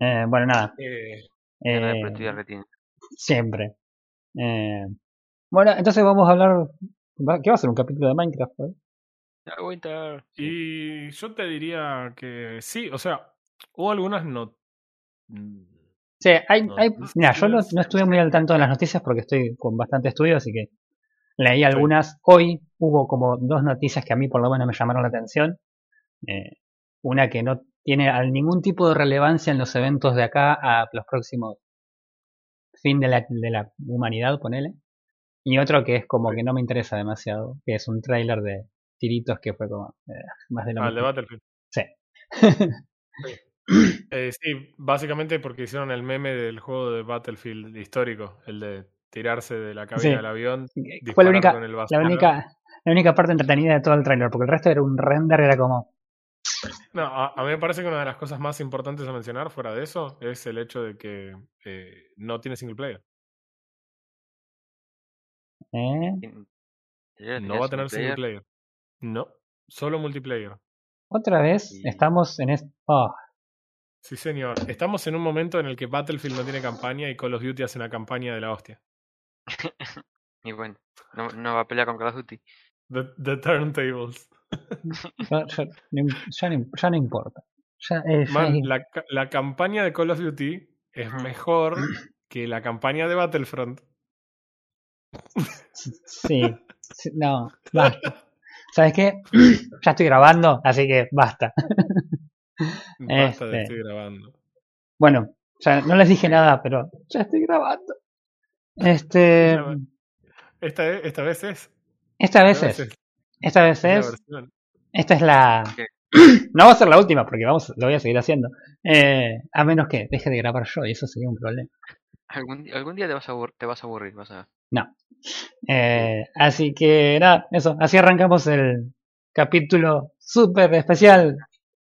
Eh, bueno, nada. Eh, eh, siempre. Eh, bueno, entonces vamos a hablar. ¿Qué va a ser un capítulo de Minecraft? Winter. y yo te diría que sí, o sea, hubo algunas no. mm, Sí, hay, No, hay, no mira, yo no, no estuve muy al tanto de las noticias porque estoy con bastante estudio, así que leí algunas. Hoy hubo como dos noticias que a mí por lo menos me llamaron la atención. Eh, una que no tiene ningún tipo de relevancia en los eventos de acá a los próximos fin de la, de la humanidad, ponele. Y otro que es como que no me interesa demasiado, que es un tráiler de tiritos que fue como eh, más de lo Al de mismo. Battlefield. Sí. Eh, sí, básicamente porque hicieron el meme del juego de Battlefield histórico, el de tirarse de la cabina Sí. del avión, Fue la única, con el la única, la única parte entretenida de todo el tráiler, porque el resto era un render, era como, No, a, a mí me parece que una de las cosas más importantes a mencionar fuera de eso es el hecho de que eh, no tiene single player. ¿eh? ¿Ya No va a tener single single player. No, solo multiplayer. Otra vez Y- estamos en este... Oh, Sí, señor. Estamos en un momento en el que Battlefield no tiene campaña y Call of Duty hace una campaña de la hostia. Y bueno, no, no va a pelear con Call of Duty. The, the Turntables. Ya, ya- no ya ya importa. Ya, eh, Man, la, la campaña de Call of Duty es mejor que la campaña de Battlefront. sí, sí, no, basta. ¿Sabes qué? ya estoy grabando, así que basta. Basta de Este. estoy grabando. Bueno, ya no les dije nada, pero ya estoy grabando. Este. Esta, esta vez es. esta vez esta es, esta vez es esta es la... ¿Qué? No va a ser la última, porque vamos, lo voy a seguir haciendo. Eh, a menos que deje de grabar yo, y eso sería un problema. Algún, algún día te vas a, aburrir, te vas a aburrir, vas a ver. No. Eh, así que nada, eso. Así arrancamos el capítulo súper especial.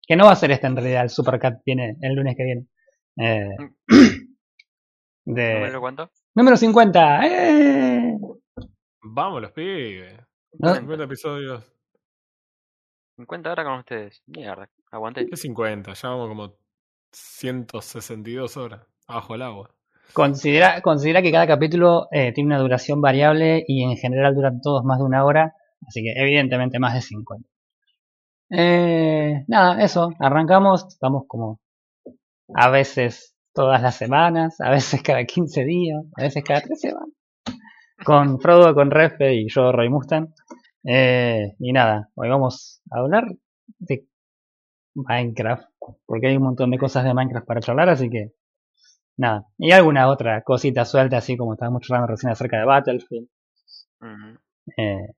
Que no va a ser este en realidad, el Supercat viene el lunes que viene. Eh, de ¿Número cuánto? número 50. ¡Eh! Vamos, los pibes. No, 50 episodios. 50 horas con ustedes. Mierda, aguanté. ¿Qué 50? Ya vamos como 162 horas. Abajo el agua. considera, considera que cada capítulo eh, tiene una duración variable y en general duran todos más de una hora. Así que evidentemente más de 50. Eh, nada, eso. Arrancamos. Estamos como a veces todas las semanas, a veces cada 15 días, a veces cada 3 semanas. Con Frodo, con Refe y yo, Roy Mustang. Eh, y nada, hoy vamos a hablar de Minecraft, porque hay un montón de cosas de Minecraft para charlar, así que nada. Y alguna otra cosita suelta, así como estábamos charlando recién acerca de Battlefield. Eh,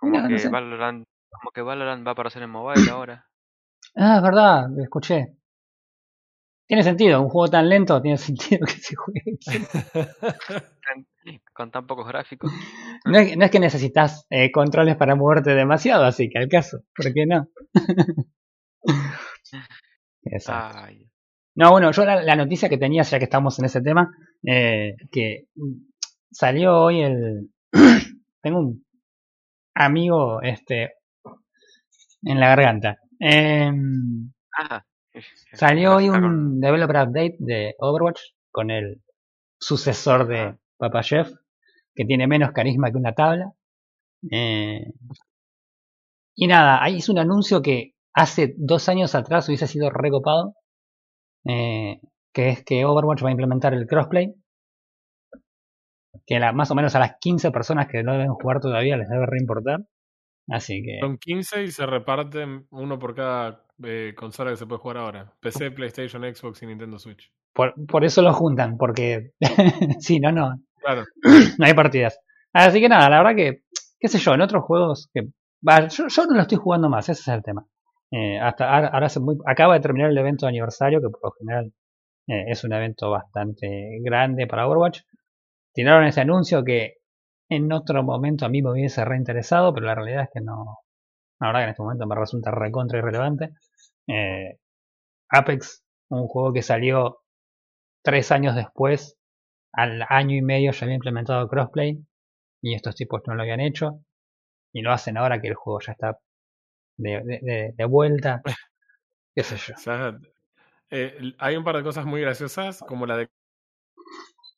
Como, no que sé. Valorant, como que Valorant va a aparecer en mobile ahora. ah, es verdad, lo escuché. Tiene sentido, un juego tan lento tiene sentido que se juegue. con tan pocos gráficos. No es, no es que necesitas eh, controles para moverte demasiado, así que al caso, ¿por qué no? Exacto. Ay, No, bueno, yo la, la noticia que tenía, ya que estamos en ese tema, eh, que salió hoy el... Tengo un amigo este en la garganta. Em, ah, salió hoy un developer update de Overwatch con el sucesor de Ah. Papa Chef, que tiene menos carisma que una tabla. Eh, y nada, ahí hizo un anuncio que hace dos años atrás hubiese sido recopado, eh, que es que Overwatch va a implementar el crossplay, que la- más o menos a las 15 personas que no deben jugar todavía les debe reimportar. Así que... Son 15 y se reparten uno por cada eh, consola que se puede jugar ahora. PC, PlayStation, Xbox y Nintendo Switch. Por, por eso lo juntan, porque si no, no, Claro. no hay partidas. Así que nada, la verdad que, qué sé yo, en otros juegos que... yo, yo no lo estoy jugando más, ese es el tema. Eh, hasta ahora, ahora hace muy, acaba de terminar el evento de aniversario, que por lo general eh, es un evento bastante grande para Overwatch. Tiraron ese anuncio que en otro momento a mí me hubiese reinteresado, pero la realidad es que no. La verdad que en este momento me resulta recontra irrelevante. Eh, Apex, un juego que salió tres años después, al año y medio ya había implementado crossplay, y estos tipos no lo habían hecho, y lo hacen ahora que el juego ya está de, de, de- de vuelta. ¿Qué sé yo? Eh, hay un par de cosas muy graciosas, como la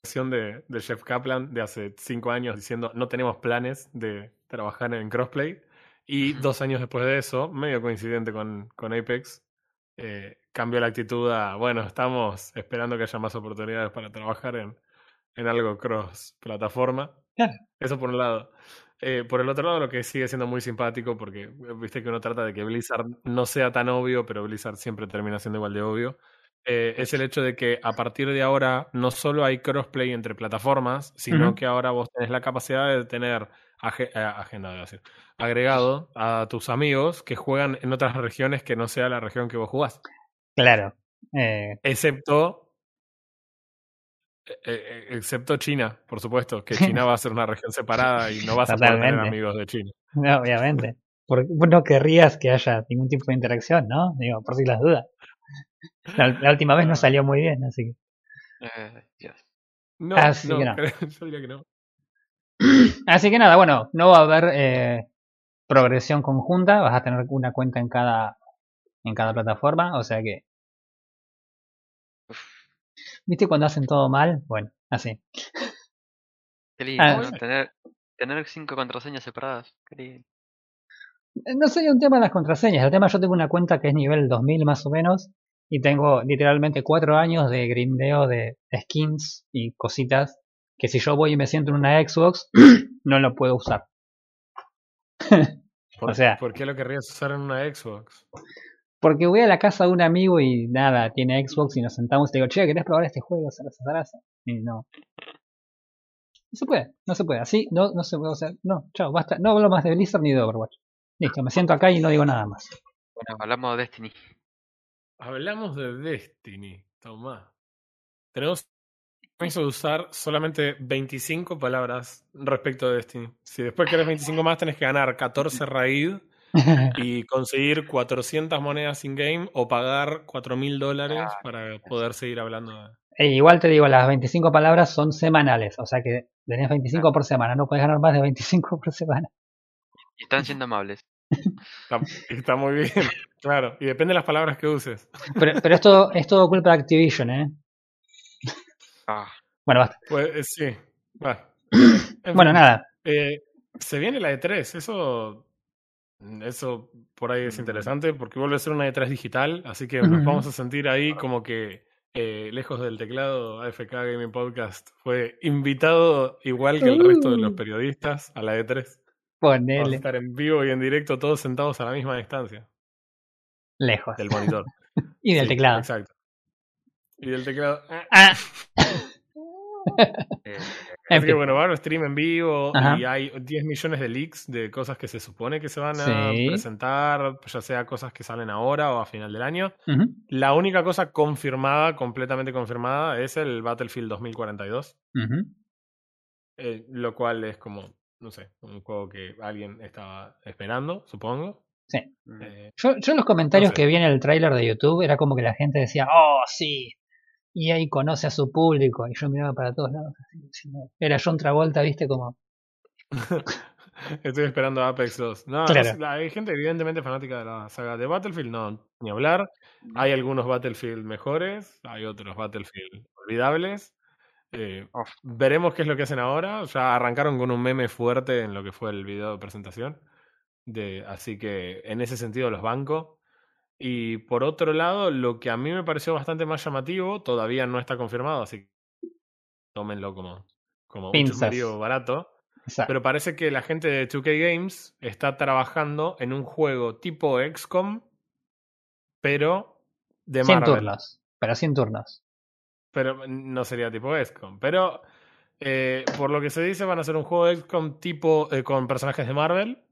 declaración de, de Jeff Kaplan de hace cinco años diciendo no tenemos planes de trabajar en crossplay. Y dos años después de eso, medio coincidente con, con Apex, eh, cambió la actitud a, bueno, estamos esperando que haya más oportunidades para trabajar en, en algo cross plataforma. Claro. Eso por un lado. Eh, por el otro lado, lo que sigue siendo muy simpático, porque eh, viste que uno trata de que Blizzard no sea tan obvio, pero Blizzard siempre termina siendo igual de obvio, eh, es el hecho de que a partir de ahora no solo hay crossplay entre plataformas, sino que ahora vos tenés la capacidad de tener age- eh, agenda, debo decir, agregado a tus amigos que juegan en otras regiones que no sea la región que vos jugás. Claro. Eh, Excepto. eh, excepto China, por supuesto, que China va a ser una región separada y no vas a poder tener amigos de China. no, obviamente. Porque vos no querrías que haya ningún tipo de interacción, ¿no? Digo, por si las dudas. La, la última vez no salió muy bien, así que. Eh. No, Así no, que no. creo- yo diría que no. Así que nada, bueno, no va a haber eh, progresión conjunta, vas a tener una cuenta en cada en cada plataforma, o sea que ¿viste cuando hacen todo mal? Bueno, así. qué lindo. Ah, ¿no? Tener, tener cinco contraseñas separadas. Qué lindo. Eh, No sería un tema de las contraseñas, el tema yo tengo una cuenta que es nivel 2000 más o menos y tengo literalmente cuatro años de grindeo de skins y cositas que si yo voy y me siento en una Xbox no lo puedo usar. ¿Por, O sea- ¿Por qué lo querrías usar en una Xbox? Porque voy a la casa de un amigo y nada, tiene Xbox y nos sentamos y te digo, che, ¿querés probar este juego? Zaraza. Y no. No se puede, no se puede. Así, no, no se puede. O sea, no, chao, basta. No hablo más de Blizzard ni de Overwatch. Listo, me siento acá y no digo nada más. Bueno, hablamos de Destiny. Hablamos de Destiny, Tomás. Tenemos permiso de usar solamente 25 palabras respecto de Destiny. Si después querés 25 más, tenés que ganar 14 raid y conseguir 400 monedas in-game o pagar 4.000 dólares Ah, para poder seguir hablando de... E igual te digo, las 25 palabras son semanales, o sea que tenés 25 por semana, no puedes ganar más de 25 por semana. Y están siendo amables. Está, está muy bien, claro. Y depende de las palabras que uses. Pero, pero esto es todo culpa de Activision, ¿eh? Ah, Bueno, basta. Pues eh, sí. Bueno, En Bueno, nada. Eh, se viene la E3, eso, eso por ahí es Mm. interesante porque vuelve a ser una E3 digital, así que nos vamos a sentir ahí como que eh, lejos del teclado AFK Gaming Podcast fue invitado igual que el resto de los Uh. periodistas a la E3. Vamos a Ponele estar en vivo y en directo todos sentados a la misma distancia lejos. del monitor. Y del Sí, teclado. Exacto. Y del teclado. eh. Ah, eh, en Así que bueno, va a haber stream en vivo Ajá. y hay 10 millones de leaks de cosas que se supone que se van a Sí. presentar, ya sea cosas que salen ahora o a final del año. La única cosa confirmada, completamente confirmada, es el Battlefield 2042, ujú. eh, lo cual es como, no sé, un juego que alguien estaba esperando, supongo. mm, Eh, Yo, yo en los comentarios No sé. que vi en el tráiler de YouTube era como que la gente decía, oh, sí, y ahí conoce a su público. Y yo miraba para todos lados. Era John Travolta, viste, como... Estoy esperando Apex 2. No, Claro. hay gente evidentemente fanática de la saga de Battlefield, no, ni hablar. Hay algunos Battlefield mejores, hay otros Battlefield olvidables. Eh, veremos qué es lo que hacen ahora. Ya arrancaron con un meme fuerte en lo que fue el video de presentación. De, así que en ese sentido los banco. Y por otro lado, lo que a mí me pareció bastante más llamativo, todavía no está confirmado, así que tómenlo como, como un Pinzas. chusmerío barato. Exacto. Pero parece que la gente de 2K Games está trabajando en un juego tipo XCOM, pero de sin Marvel. turnos, pero sin turnos. Pero no sería tipo XCOM. Pero eh, por lo que se dice, van a ser un juego de XCOM tipo eh, con personajes de Marvel.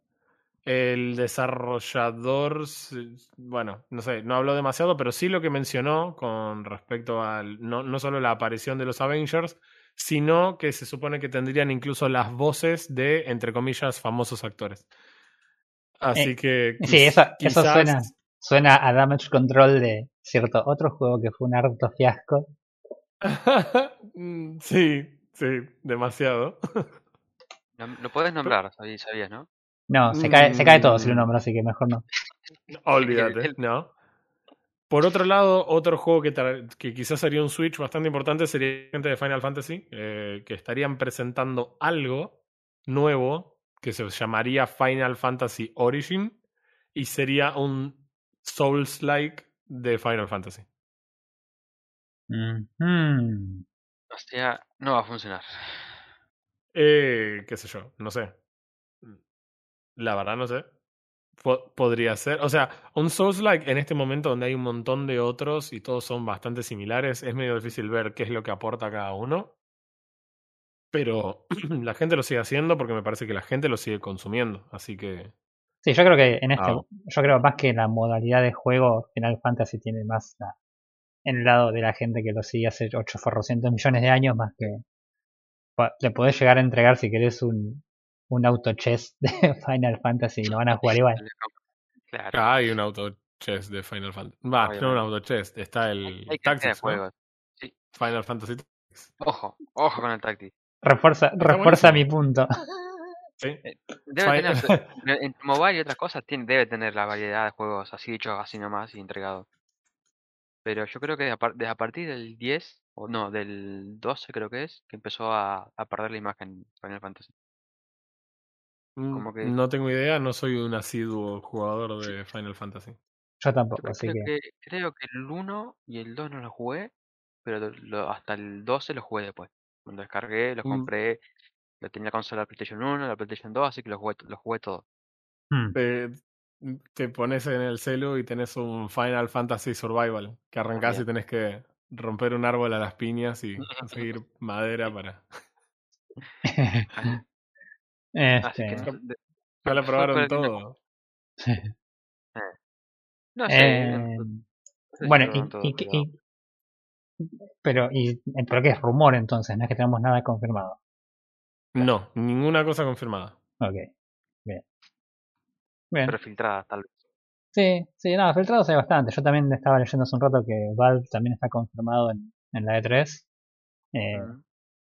El desarrollador, bueno, no sé, no habló demasiado, pero sí lo que mencionó con respecto al, no, no solo la aparición de los Avengers, sino que se supone que tendrían incluso las voces de, entre comillas, famosos actores. Así Eh, que... Sí, eso, eso suena, suena a Damage Control de cierto otro juego que fue un harto fiasco. Mm, sí, sí, demasiado. no, no podés nombrar, sabí- sabías, ¿no? No, se cae, se cae todo si lo Mm. nombro, así que mejor no. Olvídate, ¿no? Por otro lado, otro juego que, que quizás sería un Switch bastante importante sería gente de Final Fantasy, eh, que estarían presentando algo nuevo que se llamaría Final Fantasy Origin y sería un Souls-like de Final Fantasy. O sea, no va a funcionar. Eh, qué sé yo, no sé. La verdad no sé. Po- podría ser. O sea, un Souls-like en este momento donde hay un montón de otros y todos son bastante similares, es medio difícil ver qué es lo que aporta cada uno. Pero la gente lo sigue haciendo porque me parece que la gente lo sigue consumiendo. Así que. Sí, yo creo que en este, Ah. yo creo más que la modalidad de juego, Final Fantasy tiene más la- en el lado de la gente que lo sigue hace 800 millones de años, más que le podés llegar a entregar si querés un, un auto chess de Final Fantasy y lo van a jugar igual. Claro. Hay un auto chess de Final Fantasy. Va, no un auto chess. Está el Hay cantidad de Tactics, ¿no? juegos. Final Fantasy Tactics. Ojo, ojo con el Tactics. Refuerza, refuerza mi punto. Sí. Debe Fi- tener, en mobile y otras cosas, tiene, debe tener la variedad de juegos así hechos así nomás y entregados. Pero yo creo que de a, partir del 10, o no, del 12 creo que es, que empezó a, a perder la imagen Final Fantasy. Como que- No tengo idea, no soy un asiduo jugador de Final Fantasy. Yo Yo tampoco, creo, así que. que, creo que el 1 y el 2 no los jugué, pero lo- lo- hasta el 12 los jugué después. Cuando descargué, los Mm. compré, lo tenía la consola PlayStation 1, la PlayStation 2, así que los jugué, los jugué todos. Hmm. Te, te pones en el celu y tenés un Final Fantasy Survival, que arrancás y tenés que romper un árbol a las piñas y conseguir madera para... Así que este, no, de- Ya lo probaron creo que no- todo. no sé, eh, no bueno, y, todo, pero- y- pero, y, pero que es rumor entonces, no es que tenemos nada confirmado. No, ninguna cosa confirmada. Ok, bien. Bien. pero filtradas tal vez. Sí, sí, nada, filtrados hay bastante. Yo también estaba leyendo hace un rato que Valve también está confirmado en, en la E3. Eh.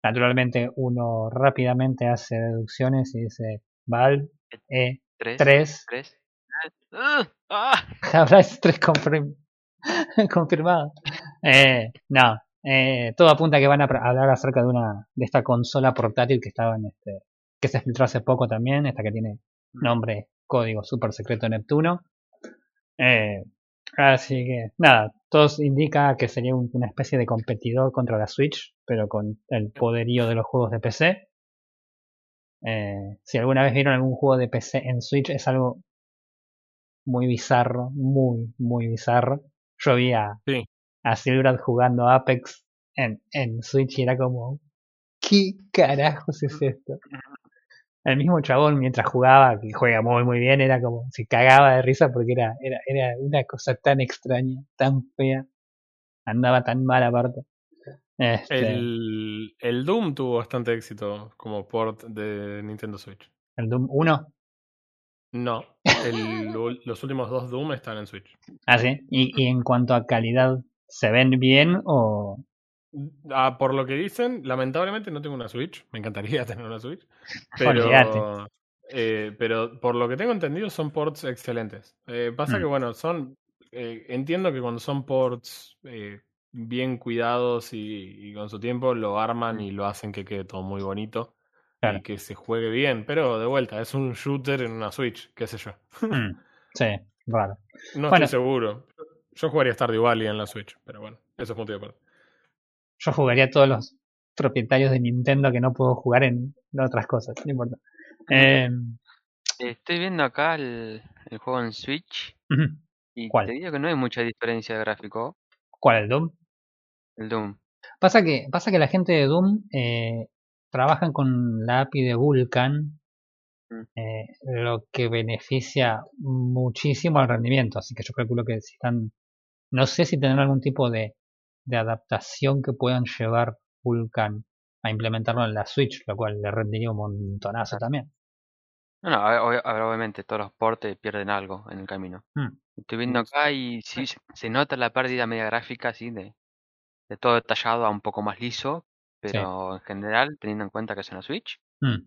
Naturalmente uno rápidamente hace deducciones y dice Valve E3. ¿Tres? ¿Tres? ¡Ah! ¡Ah! Habrá E3 confirm- confirmado. Eh, no, eh, todo apunta a que van a hablar acerca de una de esta consola portátil que estaba en este que se filtró hace poco también, esta que tiene nombre, código super secreto Neptuno. Eh, así que nada, todo indica que sería un- una especie de competidor contra la Switch, pero con el poderío de los juegos de PC. Eh, si alguna vez vieron algún juego de PC en Switch, es algo muy bizarro, muy, muy bizarro. Yo vi a, Sí. a Silverad jugando Apex en, en Switch y era como, ¿qué carajos es esto? El mismo chabón mientras jugaba, que juega muy muy bien, era como, se cagaba de risa porque era, era, era una cosa tan extraña, tan fea, andaba tan mal aparte. Este, el, El, el Doom tuvo bastante éxito como port de Nintendo Switch. Doom 1, No, el- los últimos dos Doom están en Switch. ah sí, y, y en cuanto a calidad, ¿se ven bien o...? Ah, por lo que dicen, lamentablemente no tengo una Switch. Me encantaría tener una Switch. Pero, eh, pero por lo que tengo entendido son ports excelentes. Eh, pasa Mm. que, bueno, son. eh, entiendo que cuando son ports bien cuidados y, y con su tiempo, lo arman y lo hacen que quede todo muy bonito. Claro. Y que se juegue bien. Pero de vuelta, es un shooter en una Switch, qué sé yo. Mm, sí, raro. No Bueno. estoy seguro. Yo jugaría Stardew Valley en la Switch, pero bueno, eso es punto de aparte. Yo jugaría a todos los propietarios de Nintendo que no puedo jugar en otras cosas, no importa. Eh, Estoy viendo acá el, el juego en Switch y ¿Cuál? te digo que no hay mucha diferencia de gráfico. ¿Cuál, el Doom? El Doom. Pasa que, pasa que la gente de Doom eh, trabajan con la API de Vulkan, Mm. eh, lo que beneficia muchísimo al rendimiento. Así que yo calculo que si están, no sé si tendrán algún tipo de, de adaptación que puedan llevar Vulkan a implementarlo en la Switch, lo cual le rendiría un montonazo también. No, no, obviamente todos los portes pierden algo en el camino. Mm. Estoy viendo acá y sí se, se nota la pérdida media gráfica así de, de todo detallado a un poco más liso, pero en general, teniendo en cuenta que es una Switch, Mm.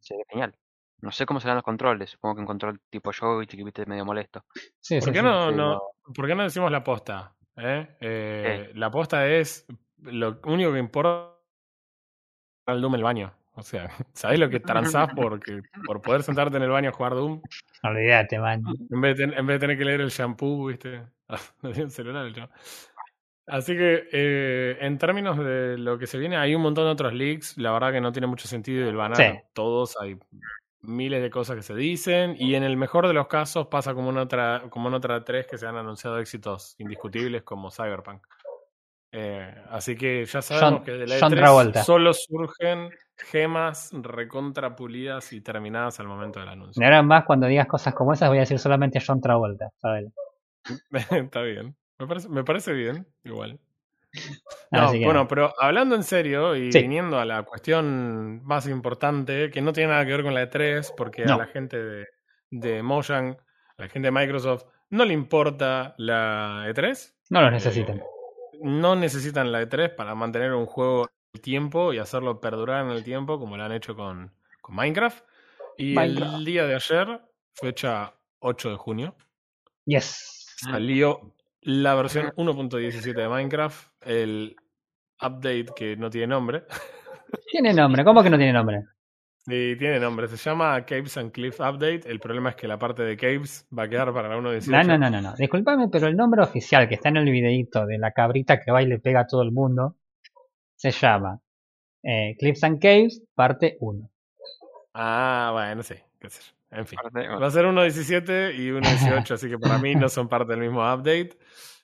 se ve genial. No sé cómo serán los controles. Supongo que un control tipo joystick, viste, medio molesto. Sí, ¿Por sí, qué no, no. ¿por qué no decimos la posta? eh? Eh, La posta es lo único que importa el Doom el baño. O sea, ¿sabés lo que transás porque, por poder sentarte en el baño a jugar Doom? Olvídate, man. En vez, de, en vez de tener que leer el shampoo, ¿viste? Un celular el. Así que, eh, en términos de lo que se viene, hay un montón de otros leaks. La verdad que no tiene mucho sentido el banar Sí. todos. Hay miles de cosas que se dicen. Y en el mejor de los casos pasa como en otra, como en otra tres que se han anunciado éxitos indiscutibles como Cyberpunk. Eh, así que ya sabemos John- que de la John E3 Travolta. solo surgen gemas recontra pulidas y terminadas al momento del anuncio. Y ahora más cuando digas cosas como esas voy a decir solamente John Travolta. Está bien. Me parece, me parece bien, igual. No, Así que bueno, pero hablando en serio y Sí. viniendo a la cuestión más importante, que no tiene nada que ver con la E3, porque No. a la gente de, de Mojang, a la gente de Microsoft, no le importa la E3. no necesitan. Eh, no necesitan la E3 para mantener un juego en el tiempo y hacerlo perdurar en el tiempo, como lo han hecho con, con Minecraft. Y Minecraft. el día de ayer, fecha 8 de junio, Yes. salió la versión 1.17 de Minecraft, el update que no tiene nombre. Tiene nombre, ¿cómo que no tiene nombre? Y tiene nombre, se llama Caves and Cliff Update. El problema es que la parte de Caves va a quedar para la 1.18. No, no, no, no, no. Disculpame, pero el nombre oficial que está en el videíto de la cabrita que va y le pega a todo el mundo se llama eh, Cliffs and Caves, parte 1. Ah, bueno, sí, qué sé yo. En fin. Va a ser 1.17 y 1.18, así que para mí no son parte del mismo update.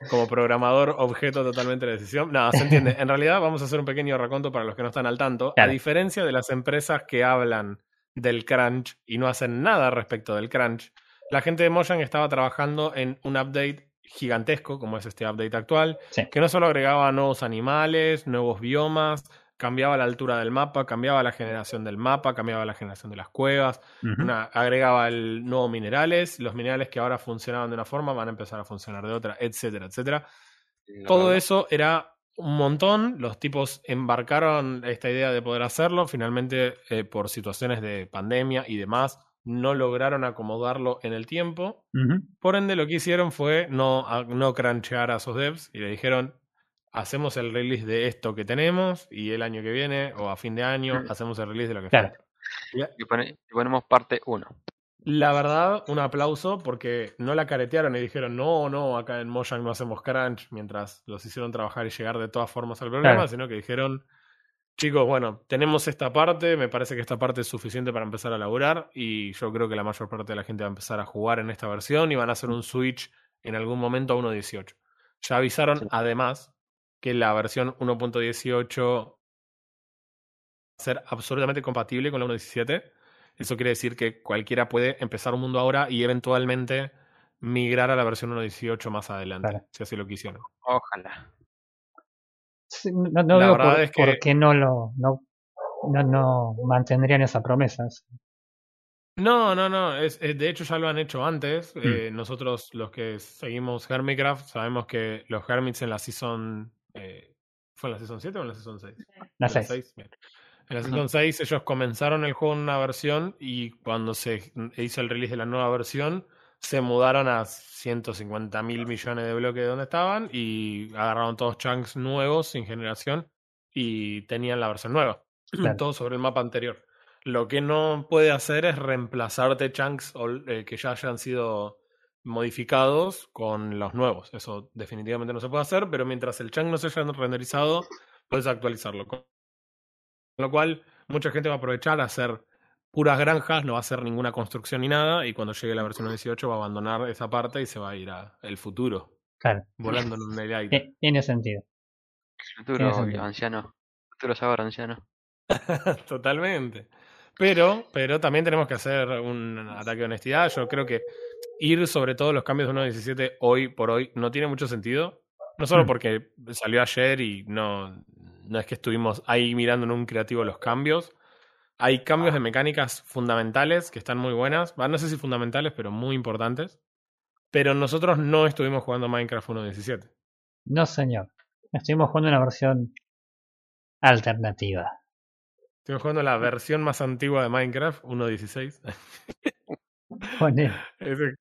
Como programador, objeto totalmente de decisión. No, se entiende. En realidad, vamos a hacer un pequeño raconto para los que no están al tanto. Claro. A diferencia de las empresas que hablan del crunch y no hacen nada respecto del crunch, la gente de Mojang estaba trabajando en un update gigantesco, como es este update actual, Sí. que no solo agregaba nuevos animales, nuevos biomas, cambiaba la altura del mapa, cambiaba la generación del mapa, cambiaba la generación de las cuevas, una- agregaba el nuevo minerales, los minerales que ahora funcionaban de una forma van a empezar a funcionar de otra, etcétera, etcétera. Todo eso era un montón, los tipos embarcaron esta idea de poder hacerlo, finalmente eh, por situaciones de pandemia y demás no lograron acomodarlo en el tiempo, por ende lo que hicieron fue no, a- no crunchear a sus devs y le dijeron hacemos el release de esto que tenemos y el año que viene o a fin de año hacemos el release de lo que Claro. falta. Y- Y, pone- y ponemos parte 1. la verdad, un aplauso porque no la caretearon y dijeron, no, no, acá en Mojang no hacemos crunch, mientras los hicieron trabajar y llegar de todas formas al programa, Claro. sino que dijeron, chicos, bueno, tenemos esta parte, me parece que esta parte es suficiente para empezar a laburar y yo creo que la mayor parte de la gente va a empezar a jugar en esta versión y van a hacer un switch en algún momento a 1.18. Ya avisaron, Sí. además, que la versión 1.18 va a ser absolutamente compatible con la 1.17. Eso quiere decir que cualquiera puede empezar un mundo ahora y eventualmente migrar a la versión 1.18 más adelante, Claro. si así lo quisieron. Ojalá. Sí, No, no La veo verdad por, es que- por qué no lo no, no, no mantendrían esa promesa. No, no, no. Es, es- de hecho, ya lo han hecho antes. Mm. Eh, nosotros, los que seguimos Hermitcraft, sabemos que los Hermits en la Season. Eh, ¿Fue en la Season 7 o en la Season 6? La En la 6. Bien. En la Season 6 ellos comenzaron el juego en una versión y cuando se hizo el release de la nueva versión se mudaron a 150 mil millones de bloques de donde estaban y agarraron todos chunks nuevos sin generación y tenían la versión nueva. Claro. Todo sobre el mapa anterior. Lo que no puede hacer es reemplazarte chunks eh, que ya hayan sido modificados con los nuevos. Eso definitivamente no se puede hacer, pero mientras el chunk no se haya renderizado, puedes actualizarlo. Con lo cual, mucha gente va a aprovechar a hacer puras granjas, no va a hacer ninguna construcción ni nada, y cuando llegue la versión 18 va a abandonar esa parte y se va a ir al futuro, Claro, volando en el aire. tiene sentido. Futuro Tiene sentido. anciano. Futuro sabor anciano. Totalmente. Pero, pero también tenemos que hacer un ataque de honestidad. Yo creo que ir sobre todo los cambios de 1.17 hoy por hoy no tiene mucho sentido. No solo Mm. porque salió ayer y no, no es que estuvimos ahí mirando en un creativo los cambios. Hay cambios de mecánicas fundamentales que están muy buenas. No sé si fundamentales, pero muy importantes. Pero nosotros no estuvimos jugando Minecraft 1.17. No, señor. Estuvimos jugando una versión alternativa. Estoy jugando la versión más antigua de Minecraft, 1.16. Pone. ese,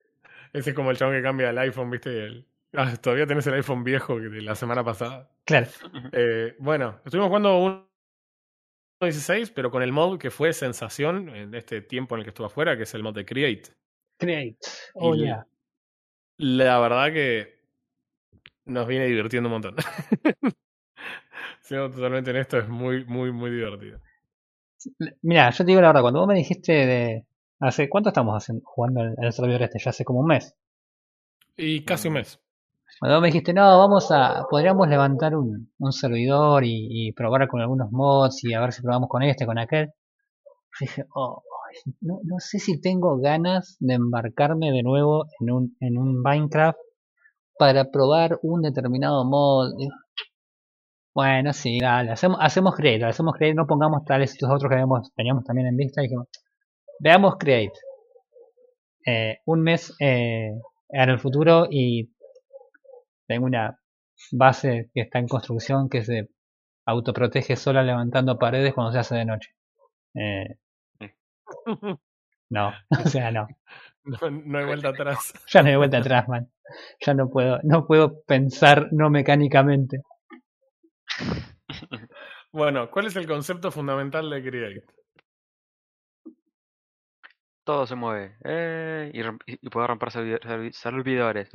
ese es como el chabón que cambia el iPhone, ¿viste? El- Ah, todavía tenés el iPhone viejo de la semana pasada. Claro. Eh, bueno, estuvimos jugando 1.16, pero con el mod que fue sensación en este tiempo en el que estuve afuera, que es el mod de Create. Create. Oh, Y- yeah. La verdad que nos viene divirtiendo un montón. Siendo totalmente honesto, es muy, muy, muy divertido. Mira, yo te digo la verdad, cuando vos me dijiste de. ¿Hace cuánto estamos haciendo- jugando en el servidor este? Ya hace como un mes. Y casi un mes. Cuando me dijiste, no, vamos a. Podríamos levantar un, un servidor y, y probar con algunos mods y a ver si probamos con este, con aquel. Yo dije, oh, no, no sé si tengo ganas de embarcarme de nuevo en un, en un Minecraft para probar un determinado mod. Bueno, sí, dale, hacemos, hacemos create, hacemos create, no pongamos tales estos otros que habíamos, teníamos también en vista y dijimos, veamos create. Eh, un mes eh, en el futuro y tengo una base que está en construcción que se autoprotege sola levantando paredes cuando se hace de noche. Eh, no, o sea, no. No, no hay vuelta atrás. Ya no hay vuelta atrás, man. Ya no puedo, no puedo pensar no mecánicamente. Bueno, ¿cuál es el concepto fundamental de Create? Todo se mueve. Eh, y, romp- y y puedo romper servi- servi- servidores.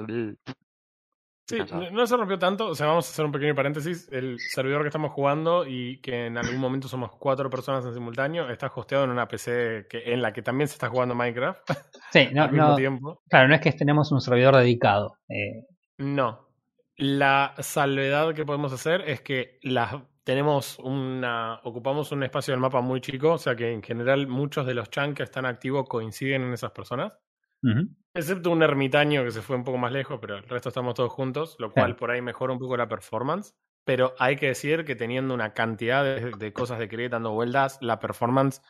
Sí, no se rompió tanto. O sea, vamos a hacer un pequeño paréntesis. El servidor que estamos jugando y que en algún momento somos cuatro personas en simultáneo está hosteado en una PC que, en la que también se está jugando Minecraft Sí, no, al mismo no, tiempo. claro, no es que tenemos un servidor dedicado. Eh, No. La salvedad que podemos hacer es que las tenemos una ocupamos un espacio del mapa muy chico, o sea que en general muchos de los chunks que están activos coinciden en esas personas, excepto un ermitaño que se fue un poco más lejos, pero el resto estamos todos juntos, lo cual por ahí mejora un poco la performance, pero hay que decir que teniendo una cantidad de, de cosas de create dando vueltas, la performance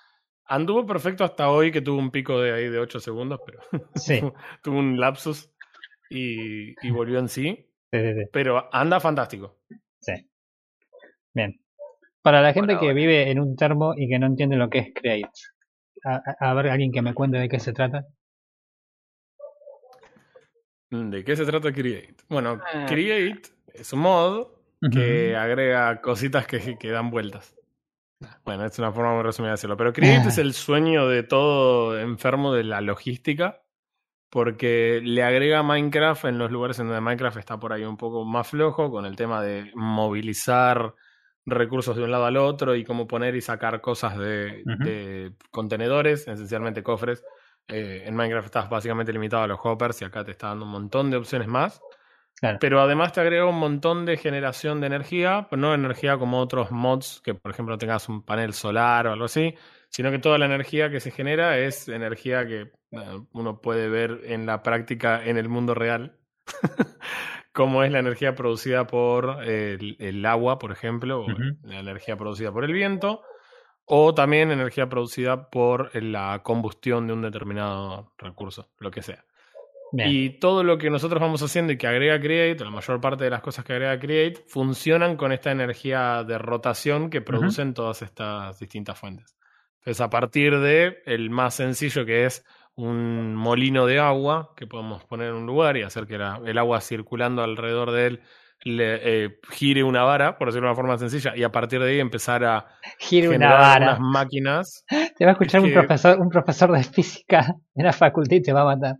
anduvo perfecto hasta hoy que tuvo un pico de ahí de 8 segundos, pero Sí, tuvo un lapsus y, y volvió en sí. sí, sí, sí, Pero anda fantástico. Bien. Para la gente que vive en un termo y que no entiende lo que es create, a, ver alguien que me cuente de qué se trata. ¿De qué se trata Create? Bueno, Eh. Create es un mod que agrega cositas que, que dan vueltas. Bueno, es una forma muy resumida de decirlo. Pero Create es el sueño de todo enfermo de la logística. Porque le agrega Minecraft en los lugares en donde Minecraft está por ahí un poco más flojo, con el tema de movilizar recursos de un lado al otro y cómo poner y sacar cosas de, contenedores, esencialmente cofres. Eh, en Minecraft estás básicamente limitado a los hoppers y acá te está dando un montón de opciones más. Claro. Pero además te agrega un montón de generación de energía, pero no energía como otros mods, que por ejemplo tengas un panel solar o algo así, sino que toda la energía que se genera es energía que bueno, uno puede ver en la práctica en el mundo real, como es la energía producida por el, el agua, por ejemplo, o la energía producida por el viento, o también energía producida por la combustión de un determinado recurso, lo que sea. Bien. Y todo lo que nosotros vamos haciendo y que agrega Create, la mayor parte de las cosas que agrega Create, funcionan con esta energía de rotación que producen todas estas distintas fuentes. Entonces, a partir de el más sencillo que es un molino de agua que podemos poner en un lugar y hacer que la- el agua circulando alrededor de él le eh, gire una vara, por decirlo de una forma sencilla, y a partir de ahí empezar a Gire una generar vara. unas máquinas. Te va a escuchar un que- profesor, un profesor de física en la facultad y te va a matar.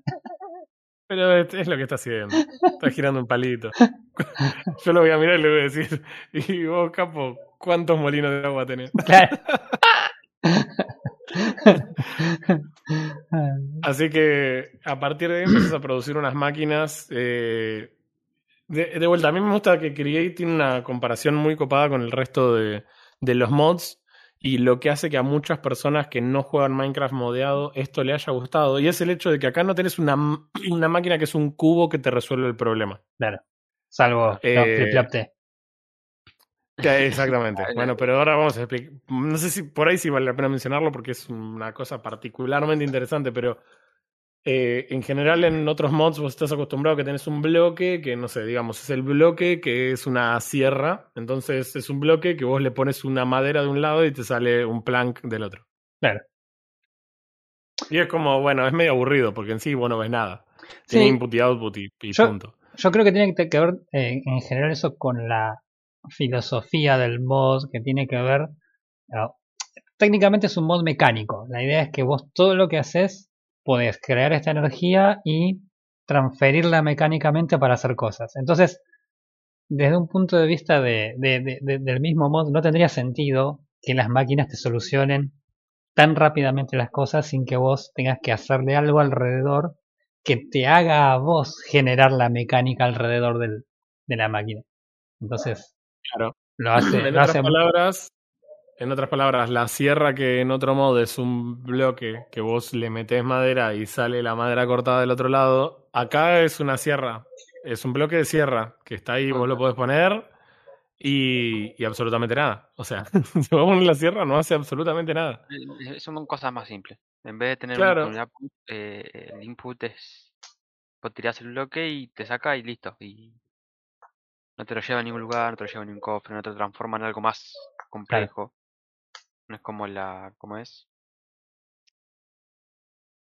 Pero es, es lo que está haciendo. Está girando un palito. Yo lo voy a mirar y le voy a decir, y vos, capo, ¿cuántos molinos de agua tenés? Claro. Así que a partir de ahí empiezas a producir unas máquinas. eh, de, de vuelta, a mí me gusta que Create tiene una comparación muy copada con el resto de, de los mods. Y lo que hace que a muchas personas que no juegan Minecraft modeado esto le haya gustado. Y es el hecho de que acá no tenés una, una máquina que es un cubo que te resuelve el problema. Claro. Salvo Eh, no, Exactamente. Bueno, pero ahora vamos a explicar. No sé si por ahí sí vale la pena mencionarlo porque es una cosa particularmente interesante, pero eh, en general en otros mods vos estás acostumbrado a que tenés un bloque que, no sé, digamos, es el bloque que es una sierra. Entonces es un bloque que vos le pones una madera de un lado y te sale un plank del otro. Claro. Y es como, bueno, es medio aburrido porque en sí vos no ves nada. Sí. Tiene input y output y, y Yo- punto. Yo creo que tiene que que ver eh, en general eso con la filosofía del mod, que tiene que ver... ah, técnicamente es un mod mecánico. La idea es que vos todo lo que haces podés crear esta energía y transferirla mecánicamente para hacer cosas. Entonces, desde un punto de vista de- de- del mismo mod, no tendría sentido que las máquinas te solucionen tan rápidamente las cosas sin que vos tengas que hacerle algo alrededor que te haga a vos generar la mecánica alrededor del, de la máquina. Entonces, Claro. lo hace, En lo otras hace palabras, en otras palabras, la sierra que en otro modo es un bloque que vos le metés madera y sale la madera cortada del otro lado, acá es una sierra, es un bloque de sierra que está ahí, vos lo podés poner y, y absolutamente nada. O sea, si vos pones la sierra no hace absolutamente nada. Eh, Son cosas más simples. En vez de tener Claro. un, output, eh, el input es. Vos tirás el bloque y te saca y listo. Y no te lo lleva a ningún lugar, no te lo lleva a ningún cofre, no te lo transforma en algo más complejo. No es como la. ¿Cómo es?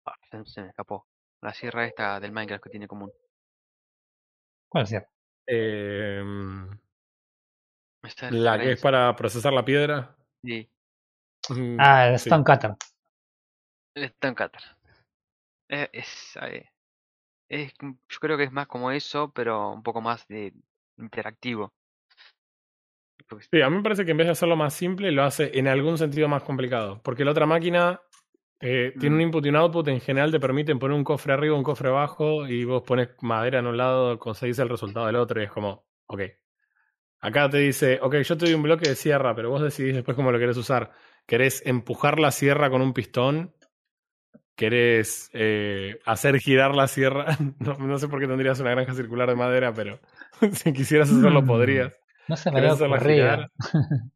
Ah, se, me escapó. La sierra esta del Minecraft que tiene común. ¿Cuál es? Eh, la que es para procesar la piedra. Sí, Mm, Ah, el sí. Stone Cutter. el Stone Cutter. Eh, es, eh, es, yo creo que es más como eso, pero un poco más de interactivo. Porque Sí, a mí me parece que en vez de hacerlo más simple, lo hace en algún sentido más complicado. Porque la otra máquina eh, tiene un Mm. input y un output, en general te permiten poner un cofre arriba, un cofre abajo, y vos pones madera en un lado, conseguís el resultado del otro, y es como, ok. Acá te dice, ok, yo te doy un bloque de sierra, pero vos decidís después cómo lo querés usar. ¿Querés empujar la sierra con un pistón? ¿Querés eh, hacer girar la sierra? No, no sé por qué tendrías una granja circular de madera, pero si quisieras hacerlo Mm. podrías. No se me ¿Querés había ocurrido.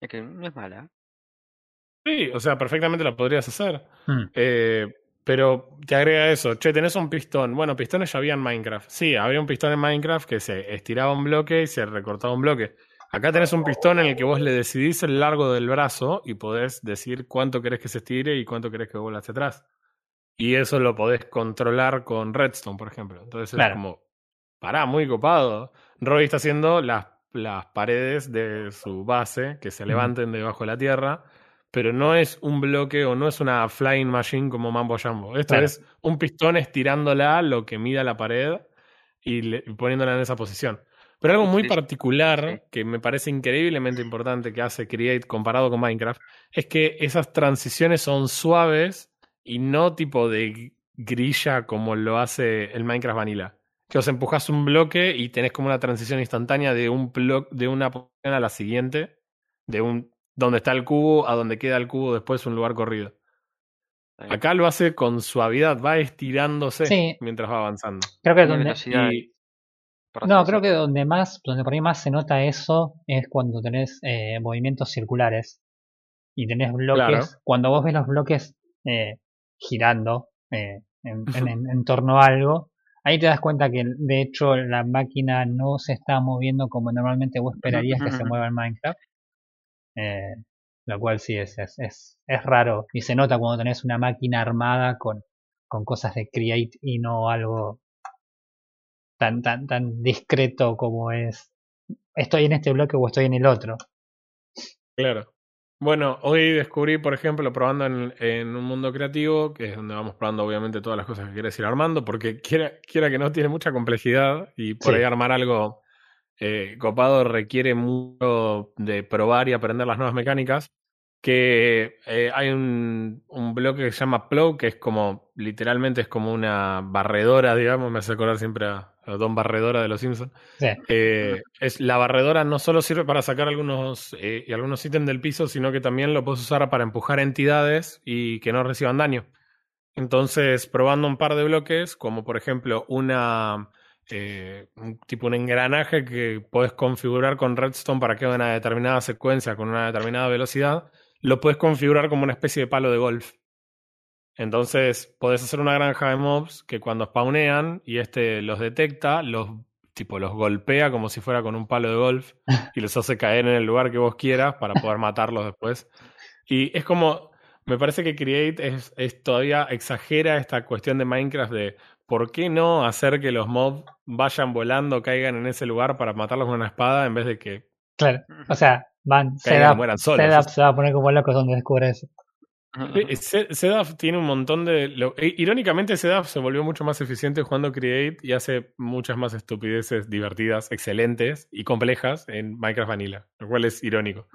es que no es mala. Sí, o sea, perfectamente la podrías hacer. Mm, Eh, pero te agrega eso. Che, tenés un pistón. Bueno, pistones ya había en Minecraft. Sí, había un pistón en Minecraft que se estiraba un bloque y se recortaba un bloque. Acá tenés un pistón en el que vos le decidís el largo del brazo y podés decir cuánto querés que se estire y cuánto querés que vuelva hacia atrás. Y eso lo podés controlar con Redstone, por ejemplo. Entonces Claro. es como, pará, muy copado. Roy está haciendo las, las paredes de su base que se levanten debajo de la tierra, pero no es un bloque o no es una flying machine como Mambo Jambo. Esto Claro. es un pistón estirándola lo que mida la pared y, le- y poniéndola en esa posición. Pero algo muy particular que me parece increíblemente importante que hace Create comparado con Minecraft es que esas transiciones son suaves y no tipo de grilla como lo hace el Minecraft Vanilla. Que os empujas un bloque y tenés como una transición instantánea de un blo- de una posición a la siguiente, de un donde está el cubo a donde queda el cubo después un lugar corrido. Acá lo hace con suavidad, va estirándose Sí. mientras va avanzando. Creo que donde. Y no, creo que donde más, donde por ahí más se nota eso es cuando tenés eh, movimientos circulares y tenés bloques. Claro. Cuando vos ves los bloques eh, girando eh, en, en- en- en torno a algo, ahí te das cuenta que de hecho la máquina no se está moviendo como normalmente vos esperarías que se mueva en Minecraft. Eh, lo cual sí es, es, es, es raro y se nota cuando tenés una máquina armada con, con cosas de create y no algo tan, tan, tan discreto como es estoy en este bloque o estoy en el otro. Claro. Bueno, hoy descubrí, por ejemplo, probando en, en un mundo creativo, que es donde vamos probando obviamente todas las cosas que quieres ir armando, porque quiera, quiera que no tiene mucha complejidad y por Sí. ahí armar algo eh, copado requiere mucho de probar y aprender las nuevas mecánicas. Que eh, hay un, un bloque que se llama Plow, que es como, literalmente es como una barredora, digamos, me hace acordar siempre a, a Don Barredora de los Simpsons. Sí. Eh, es, la barredora no solo sirve para sacar algunos, eh, y algunos ítems del piso, sino que también lo puedes usar para empujar entidades y que no reciban daño. Entonces, probando un par de bloques, como por ejemplo una eh, un tipo un engranaje que puedes configurar con Redstone para que haga una determinada secuencia con una determinada velocidad, lo puedes configurar como una especie de palo de golf. Entonces, podés hacer una granja de mobs que cuando spawnean y este los detecta, los tipo los golpea como si fuera con un palo de golf y los hace caer en el lugar que vos quieras para poder matarlos después. Y es como, me parece que Create es, es todavía exagera esta cuestión de Minecraft de por qué no hacer que los mobs vayan volando, caigan en ese lugar para matarlos con una espada en vez de que Claro. O sea, van, setup, mueran solos. se va a poner como locos donde descubre eso. Se- Sedaf tiene un montón de. lo- eh, irónicamente, Sedaf se volvió mucho más eficiente jugando Create y hace muchas más estupideces divertidas, excelentes y complejas en Minecraft Vanilla, lo cual es irónico.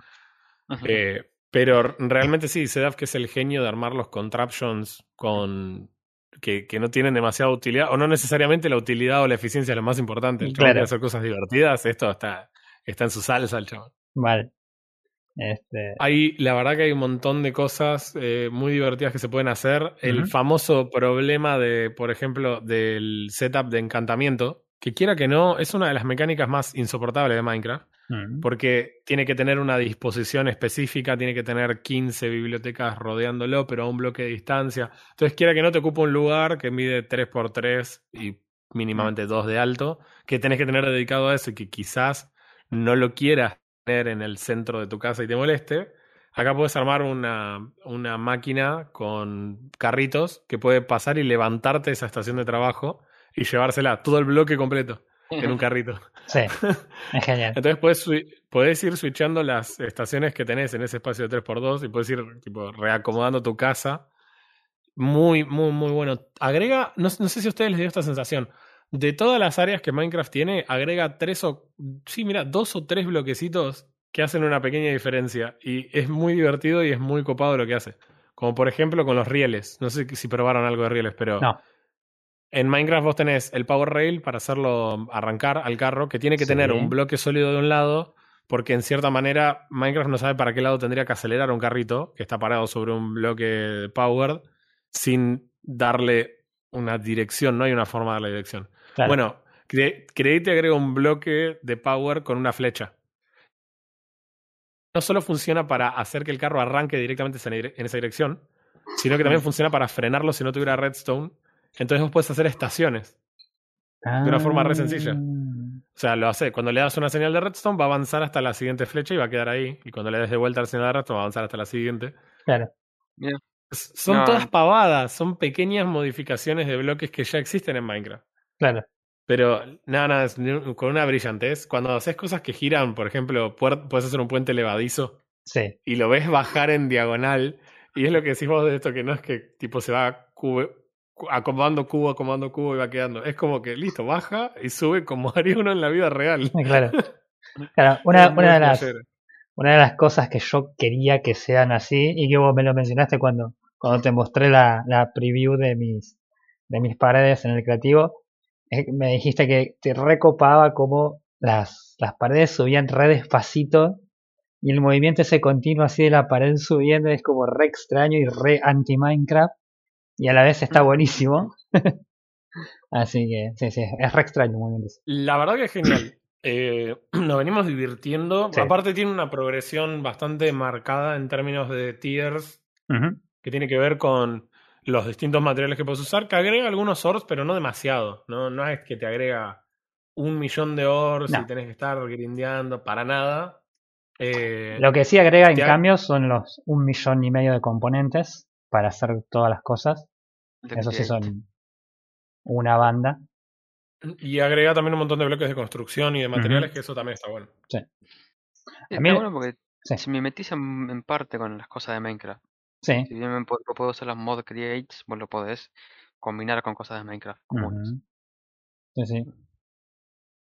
Eh, pero realmente sí, Sedaf que es el genio de armar los contraptions con. Que, que no tienen demasiada utilidad, o no necesariamente la utilidad o la eficiencia es lo más importante. El Claro. hacer cosas divertidas, esto está, está en su salsa, el chaval. Vale. Este, Hay, la verdad que hay un montón de cosas eh, muy divertidas que se pueden hacer. El famoso problema de, por ejemplo, del setup de encantamiento, que quiera que no, es una de las mecánicas más insoportables de Minecraft, mm, porque tiene que tener una disposición específica, tiene que tener 15 bibliotecas rodeándolo, pero a un bloque de distancia. Entonces, quiera que no te ocupa un lugar que mide 3x3 y mínimamente 2 de alto, que tenés que tener dedicado a eso y que quizás no lo quieras tener en el centro de tu casa y te moleste. Acá puedes armar una, una máquina con carritos que puede pasar y levantarte esa estación de trabajo y llevársela, todo el bloque completo, en un carrito. sí, es genial. Entonces puedes, podés ir switchando las estaciones que tenés en ese espacio de 3x2 y puedes ir tipo, reacomodando tu casa. Muy, muy, muy bueno. Agrega, no, no sé si a ustedes les dio esta sensación. De todas las áreas que Minecraft tiene, agrega tres o. Sí, mira, dos o tres bloquecitos que hacen una pequeña diferencia. Y es muy divertido y es muy copado lo que hace. Como por ejemplo con los rieles. No sé si probaron algo de rieles, pero. No. En Minecraft vos tenés el Power Rail para hacerlo arrancar al carro, que tiene que Sí. tener un bloque sólido de un lado, porque en cierta manera Minecraft no sabe para qué lado tendría que acelerar un carrito que está parado sobre un bloque de Power sin darle una dirección, no hay una forma de darle dirección. Claro. Bueno, Cre- Create agrega un bloque de Power con una flecha. No solo funciona para hacer que el carro arranque directamente en esa dirección, sino que también funciona para frenarlo si no tuviera redstone. Entonces vos puedes hacer estaciones. de una forma re sencilla. Ah, O sea, lo hace. Cuando le das una señal de redstone, va a avanzar hasta la siguiente flecha y va a quedar ahí. Y cuando le des de vuelta la señal de redstone, va a avanzar hasta la siguiente. Claro, Son No. todas pavadas, son pequeñas modificaciones de bloques que ya existen en Minecraft. Claro. Pero nada, nada, con una brillantez. Cuando haces cosas que giran, por ejemplo, puedes hacer un puente levadizo Sí, y lo ves bajar en diagonal. Y es lo que decís vos de esto, que no es que tipo se va cube- acomodando cubo, acomodando cubo y va quedando. Es como que listo, baja y sube como haría uno en la vida real. claro. Claro, una, de las, una de las cosas que yo quería que sean así, y que vos me lo mencionaste cuando, cuando te mostré la, la preview de mis, de mis paredes en el creativo, me dijiste que te recopaba como las, las paredes subían re despacito y el movimiento ese continuo así de la pared subiendo es como re extraño y re anti-Minecraft y a la vez está buenísimo. así que sí, sí, es re extraño. La verdad que es genial. Eh, nos venimos divirtiendo. Sí. Aparte tiene una progresión bastante marcada en términos de tiers que tiene que ver con los distintos materiales que puedes usar, que agrega algunos ores, pero no demasiado. No, no es que te agrega un millón de ores No. y tenés que estar grindeando para nada. Eh, Lo que sí agrega en cambio son los un millón y medio de componentes para hacer todas las cosas. Eso sí son una banda. Y agrega también un montón de bloques de construcción y de materiales, que eso también está bueno. Sí, A mí- está bueno porque sí. si me metís en, en parte con las cosas de Minecraft, Sí. si bien me puedo, usar las mod creates, vos lo podés combinar con cosas de Minecraft comunes. Sí, sí.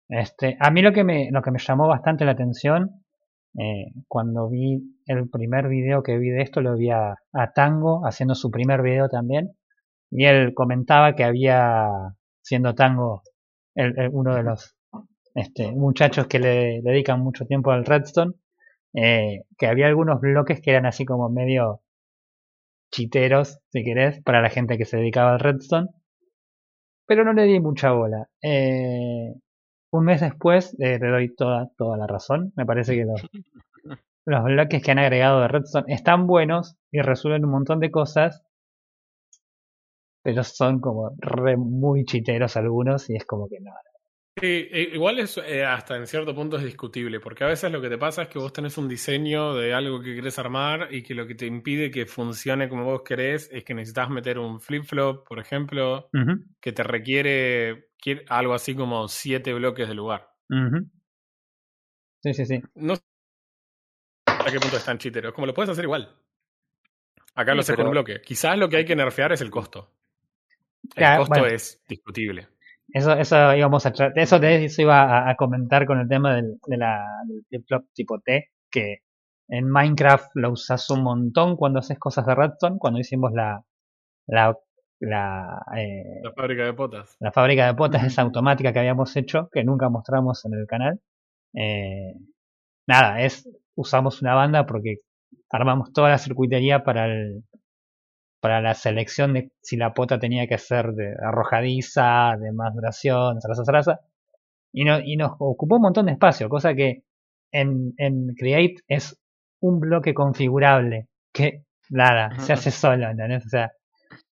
Este, a mí lo que me, lo que me llamó bastante la atención eh, cuando vi el primer video que vi de esto, lo vi a, a Tango haciendo su primer video también. Y él comentaba que había, siendo Tango, el- el- uno de los este, muchachos que le dedican mucho tiempo al Redstone, eh, que había algunos bloques que eran así como medio chiteros, si querés, para la gente que se dedicaba al Redstone. Pero no le di mucha bola. Eh, un mes después eh, le doy toda, toda la razón. Me parece que los, los bloques que han agregado de Redstone están buenos y resuelven un montón de cosas. pero son como re muy chiteros algunos y es como que no. Sí, igual es eh, hasta en cierto punto es discutible, porque a veces lo que te pasa es que vos tenés un diseño de algo que querés armar y que lo que te impide que funcione como vos querés es que necesitas meter un flip-flop, por ejemplo, que te requiere quiere- algo así como siete bloques de lugar. Sí, sí, sí. No sé a qué punto están chiteros, como lo puedes hacer igual. Acá Sí, lo sé con un pero- bloque. Quizás lo que hay que nerfear es el costo. El Ya, costo bueno. es discutible. Eso, eso íbamos a eso, de eso iba a, a comentar con el tema del, de la, del flip-flop tipo T, que en Minecraft lo usas un montón cuando haces cosas de redstone, cuando hicimos la, la, la, eh, La fábrica de potas. la fábrica de potas esa automática que habíamos hecho, que nunca mostramos en el canal. Eh, nada, es usamos una banda porque armamos toda la circuitería para el para la selección de si la pota tenía que ser de arrojadiza, de más duración, zaraza, zaraza. Y, no, y nos ocupó un montón de espacio, cosa que en, en Create es un bloque configurable que nada, se hace solo, ¿entendés? O sea,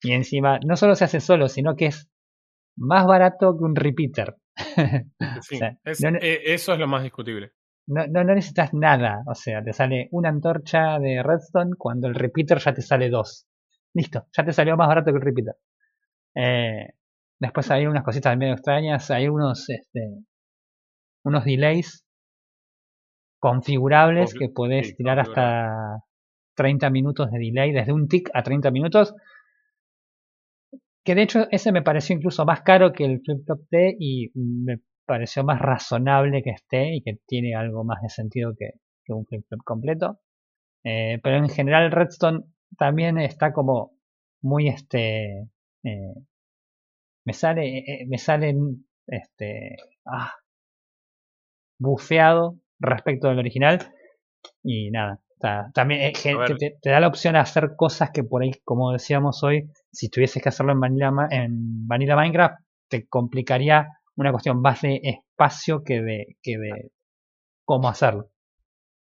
y encima no solo se hace solo, sino que es más barato que un repeater. Sí, O sea, es- no- no- eh, eso es lo más discutible. no, no, no necesitas nada. O sea, te sale una antorcha de redstone cuando el repeater ya te sale dos. Listo, ya te salió más barato que el repeater. Eh, después hay unas cositas medio extrañas. Hay unos, este, unos delays configurables Confi- que podés sí, tirar hasta 30 minutos de delay, desde un tick a 30 minutos. Que de hecho ese me pareció incluso más caro que el flip-flop T y me pareció más razonable que esté y que tiene algo más de sentido que, que un flip-flop completo. Eh, pero en general Redstone también está como muy este... eh, me sale, eh, me salen este... Ah, bufeado respecto del original y nada. está- también eh, ver. te, te da la opción a hacer cosas que por ahí, como decíamos hoy, si tuvieses que hacerlo en Vanilla, en Vanilla Minecraft, te complicaría una cuestión más de espacio que de, que de cómo hacerlo.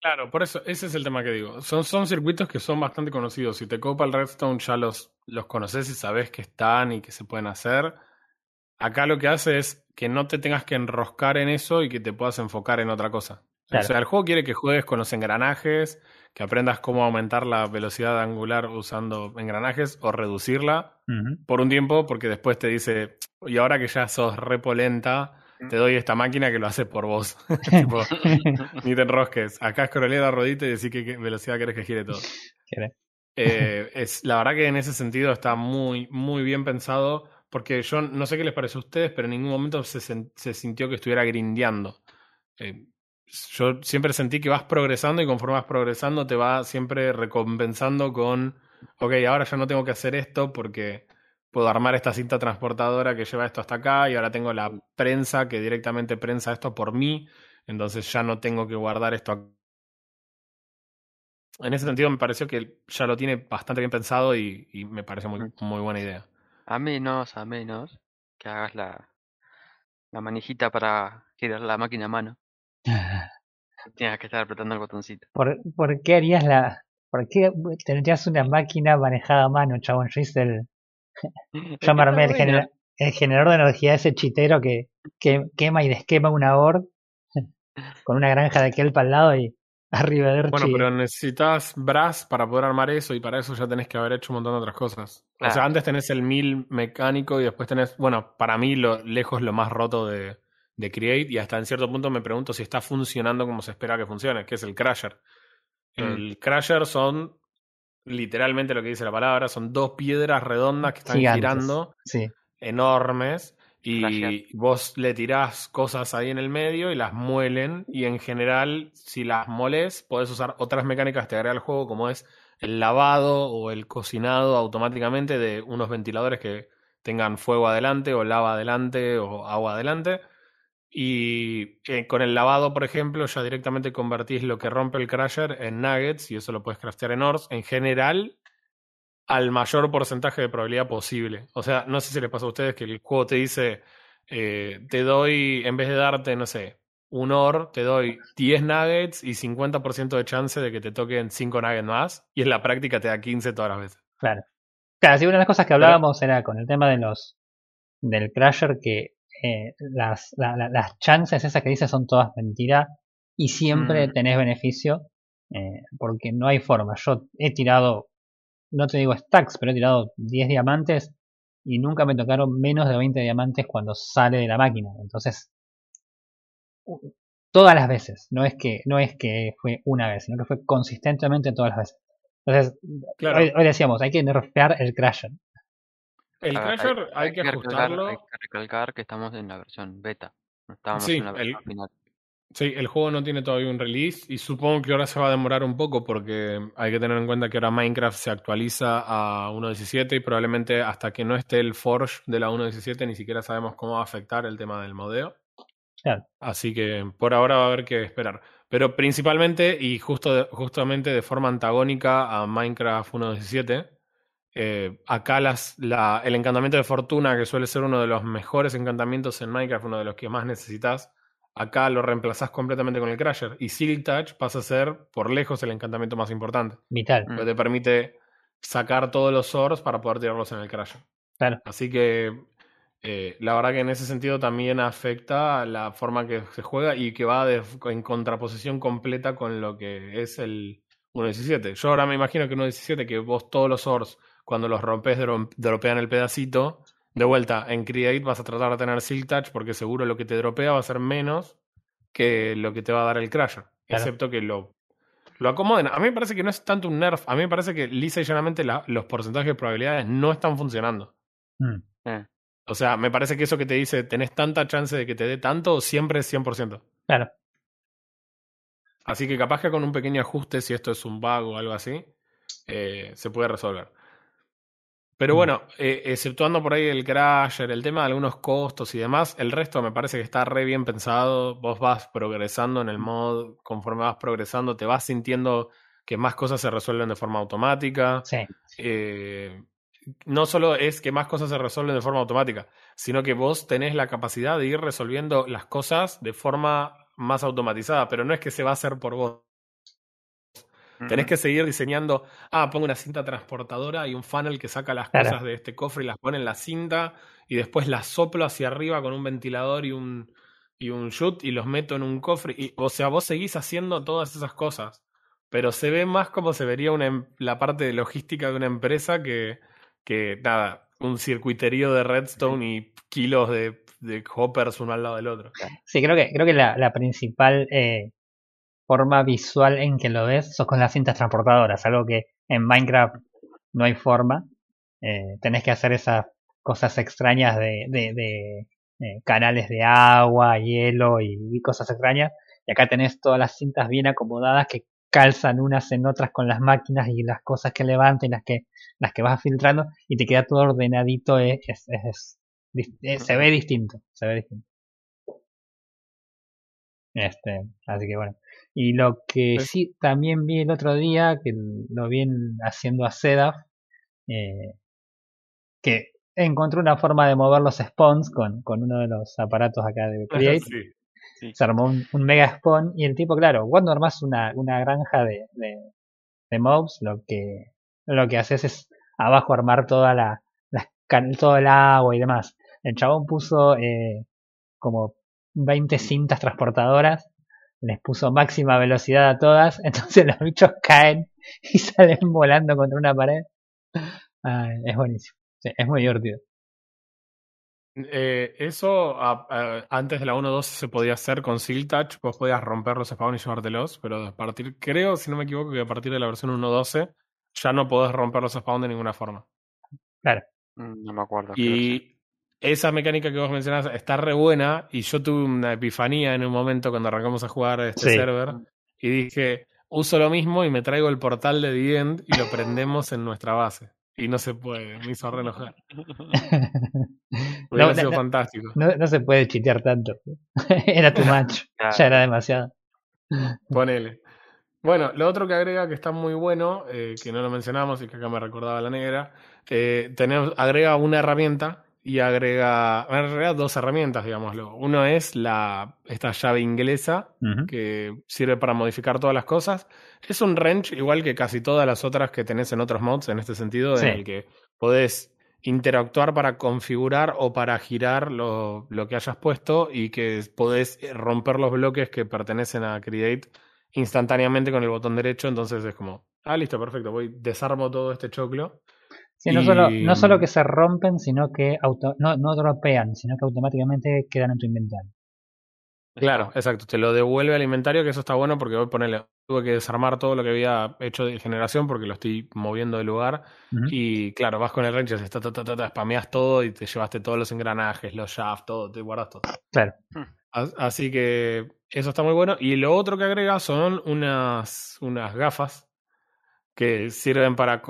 Claro, por eso, ese es el tema que digo. Son, son circuitos que son bastante conocidos. Si te copa el Redstone, ya los, los conoces y sabes que están y que se pueden hacer. Acá lo que hace es que no te tengas que enroscar en eso y que te puedas enfocar en otra cosa. Claro. O sea, el juego quiere que juegues con los engranajes, que aprendas cómo aumentar la velocidad angular usando engranajes o reducirla por un tiempo, porque después te dice, y ahora que ya sos repolenta, te doy esta máquina que lo hace por vos. Tipo, ni te enrosques. Acá escrolea la rodita y decir qué, velocidad querés que gire todo. Eh, es, la verdad que en ese sentido está muy, muy bien pensado, porque yo no sé qué les parece a ustedes, pero en ningún momento se sintió que estuviera grindeando. Eh, yo siempre sentí que vas progresando y conforme vas progresando te va siempre recompensando con, ok, ahora ya no tengo que hacer esto porque puedo armar esta cinta transportadora que lleva esto hasta acá y ahora tengo la prensa que directamente prensa esto por mí, entonces ya no tengo que guardar esto acá. En ese sentido me pareció que ya lo tiene bastante bien pensado y, y me parece muy, muy buena idea. A menos, a menos que hagas la, la manijita para girar la máquina a mano. Tienes que estar apretando el botoncito. ¿Por, ¿Por qué harías la... ¿Por qué tendrías una máquina manejada a mano, chabón? Yo hice el... Yo me armé el, genera- el generador de energía, ese chitero que, que quema y desquema una ord con una granja de kelp al lado y arriba de Bueno, pero necesitas brass para poder armar eso y para eso ya tenés que haber hecho un montón de otras cosas. O sea, antes tenés el mil mecánico y después tenés, bueno, para mí lo lejos lo más roto de, de Create y hasta en cierto punto me pregunto si está funcionando como se espera que funcione, que es el Crusher. Mm. El Crusher son literalmente lo que dice la palabra, son dos piedras redondas que están Gigantes. girando Sí, enormes y vos le tirás cosas ahí en el medio y las muelen y en general si las moles podés usar otras mecánicas que te agrega el juego como es el lavado o el cocinado automáticamente de unos ventiladores que tengan fuego adelante o lava adelante o agua adelante y eh, con el lavado por ejemplo ya directamente convertís lo que rompe el crusher en nuggets y eso lo puedes craftear en ores en general al mayor porcentaje de probabilidad posible. O sea, no sé si les pasa a ustedes que el juego te dice, eh, te doy, en vez de darte, no sé, un OR, te doy 10 nuggets y 50% de chance de que te toquen 5 nuggets más, y en la práctica te da 15 todas las veces. claro. Claro, sí, una de las cosas que hablábamos era con el tema de los del Crasher que eh, las, la- la- las chances esas que dices son todas mentiras y siempre Mm. tenés beneficio eh, porque no hay forma. Yo he tirado, no te digo stacks, pero he tirado 10 diamantes y nunca me tocaron menos de 20 diamantes cuando sale de la máquina. Entonces, todas las veces, no es que no es que fue una vez, sino que fue consistentemente todas las veces. Entonces, Claro. hoy, hoy decíamos, hay que nerfear el Crasher. El A ver, Crasher hay, que recalcar- ajustarlo. hay que recalcar que estamos en la versión beta. No estábamos Sí, en la el- versión final. Sí, el juego no tiene todavía un release y supongo que ahora se va a demorar un poco porque hay que tener en cuenta que ahora Minecraft se actualiza a 1.17 y probablemente hasta que no esté el Forge de la 1.17 ni siquiera sabemos cómo va a afectar el tema del modeo. Claro. Así que por ahora va a haber que esperar. Pero principalmente y justo justamente de forma antagónica a Minecraft 1.17, eh, acá las, la- el encantamiento de fortuna, que suele ser uno de los mejores encantamientos en Minecraft, uno de los que más necesitas, acá lo reemplazás completamente con el Crasher. Y Silk Touch pasa a ser por lejos el encantamiento más importante. Vital. Que te permite sacar todos los swords para poder tirarlos en el Crasher. Claro. Así que eh, la verdad que en ese sentido también afecta la forma que se juega y que va de- en contraposición completa con lo que es el 1.17. Yo ahora me imagino que 1.17 que vos todos los swords cuando los rompes dro- dropean el pedacito, de vuelta en Create vas a tratar de tener Silk Touch porque seguro lo que te dropea va a ser menos que lo que te va a dar el Crasher. Claro. Excepto que lo, lo acomoden. A mí me parece que no es tanto un nerf. A mí me parece que lisa y llanamente la- los porcentajes de probabilidades no están funcionando. Mm. Eh, O sea, me parece que eso que te dice, tenés tanta chance de que te dé tanto, siempre es 100%. Claro. Así que capaz que con un pequeño ajuste, si esto es un bug o algo así, eh, se puede resolver. Pero bueno, eh, exceptuando por ahí el crasher, el tema de algunos costos y demás, el resto me parece que está re bien pensado. Vos vas progresando en el mod, conforme vas progresando, te vas sintiendo que más cosas se resuelven de forma automática. Sí. Eh, no solo es que más cosas se resuelven de forma automática, sino que vos tenés la capacidad de ir resolviendo las cosas de forma más automatizada, pero no es que se va a hacer por vos. Tenés que seguir diseñando, ah, pongo una cinta transportadora y un funnel que saca las Claro. cosas de este cofre y las pone en la cinta y después las soplo hacia arriba con un ventilador y un, y un shoot y los meto en un cofre. Y, o sea, vos seguís haciendo todas esas cosas, pero se ve más como se vería una, em- la parte de logística de una empresa que, que nada, un circuiterío de redstone y kilos de, de hoppers uno al lado del otro. Sí, creo que, creo que la, la principal eh, forma visual en que lo ves sos con las cintas transportadoras, algo que en Minecraft no hay forma. Eh, tenés que hacer esas cosas extrañas de, de, de, eh, canales de agua, hielo y, y cosas extrañas. Y acá tenés todas las cintas bien acomodadas que calzan unas en otras con las máquinas y las cosas que levanten, las que, las que vas filtrando y te queda todo ordenadito. Es, es, es- es- eh, se ve distinto, se ve distinto. Este, así que bueno. Y lo que Pues- sí también vi el otro día, que lo vi en- haciendo a Sedaf, eh, que encontró una forma de mover los spawns con, con uno de los aparatos acá de Create. Sí. Se armó un, un mega spawn y el tipo, claro, cuando armas una, una granja de, de, de mobs, lo que, lo que haces es abajo armar toda la, can- todo el agua y demás. El chabón puso eh, como 20 cintas transportadoras, les puso máxima velocidad a todas, entonces los bichos caen y salen volando contra una pared. Ay, es buenísimo, Sí, es muy divertido. Eh, eso a- a- antes de la 1.12 se podía hacer con Silk Touch, vos podías romper los spawns y llevártelos, pero a partir, creo, si no me equivoco, que a partir de la versión 1.12 ya no podés romper los spawns de ninguna forma. mm, No me acuerdo. Y esa mecánica que vos mencionás está re buena y yo tuve una epifanía en un momento cuando arrancamos a jugar a este Sí. server y dije, uso lo mismo y me traigo el portal de The End y lo prendemos en nuestra base. Y no se puede, me hizo re enojar. Hubiera No, sido no, fantástico. no, no se puede chitear tanto. Era too much, Claro. ya era demasiado. Ponele. Bueno, lo otro que agrega que está muy bueno, eh, que no lo mencionamos y que acá me recordaba la negra, eh, tenemos, agrega una herramienta y agrega, en realidad dos herramientas, digámoslo. Uno es la, esta llave inglesa que sirve para modificar todas las cosas. Es un wrench igual que casi todas las otras que tenés en otros mods en este sentido, Sí. en el que podés interactuar para configurar o para girar lo, lo, que hayas puesto y que podés romper los bloques que pertenecen a Create instantáneamente con el botón derecho. Entonces es como, ah, listo, perfecto, voy, desarmo todo este choclo. Sí, no, solo, no solo que se rompen, sino que auto, no, no dropean, sino que automáticamente quedan en tu inventario. Claro, exacto. Te lo devuelve al inventario, que eso está bueno porque voy a ponerle, tuve que desarmar todo lo que había hecho de generación porque lo estoy moviendo de lugar. Y claro, vas con el Ranger, ta, ta, ta, spameas todo y te llevaste todos los engranajes, los shafts, todo, te guardas todo. Claro. Así que eso está muy bueno. Y lo otro que agrega son unas, unas gafas que sirven para,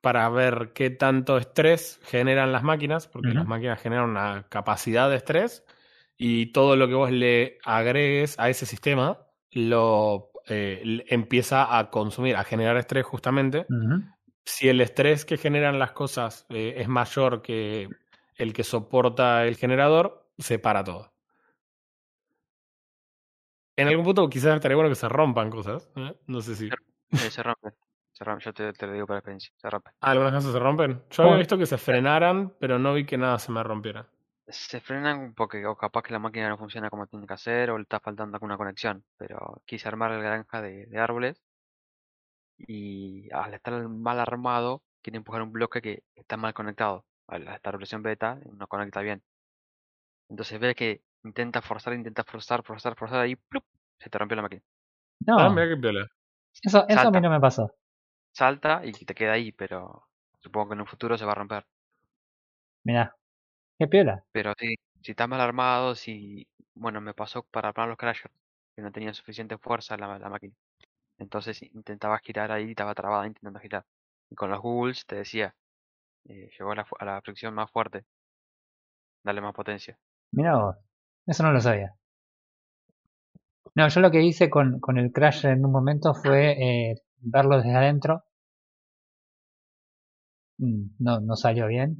para ver qué tanto estrés generan las máquinas, porque las máquinas generan una capacidad de estrés y todo lo que vos le agregues a ese sistema lo eh, empieza a consumir, a generar estrés justamente. Si el estrés que generan las cosas eh, es mayor que el que soporta el generador, se para todo. En algún punto quizás estaría bueno que se rompan cosas. ¿eh? No sé si. se rompen. Se. Yo te, te, lo digo por experiencia. Se rompen. Ah, algunas cosas se rompen. Yo había visto que se frenaran, pero no vi que nada se me rompiera se frenan porque o capaz que la máquina no funciona como tiene que hacer o le está faltando alguna conexión. Pero quise armar la granja de, árboles y al estar mal armado quiere empujar un bloque que está mal conectado. Al estar versión beta no conecta bien. Entonces ve que intenta forzar, intenta forzar, forzar, forzar y ¡plup! se te rompió la máquina. No. Ah, mira qué piola. Eso, eso a mí no me pasó. Salta y te queda ahí, pero supongo que en un futuro se va a romper. Mira, Qué piola. Pero si, si está mal armado, si. Bueno, me pasó para armar los crashers, que no tenía suficiente fuerza la, la máquina. Entonces intentaba girar ahí, estaba trabada intentando girar. Y con los Googles te decía, eh, llegó a la, a la fricción más fuerte. Dale más potencia. Mira vos, eso no lo sabía. No, yo lo que hice con, con el crash en un momento fue eh, verlo desde adentro. Mm, no, no salió bien.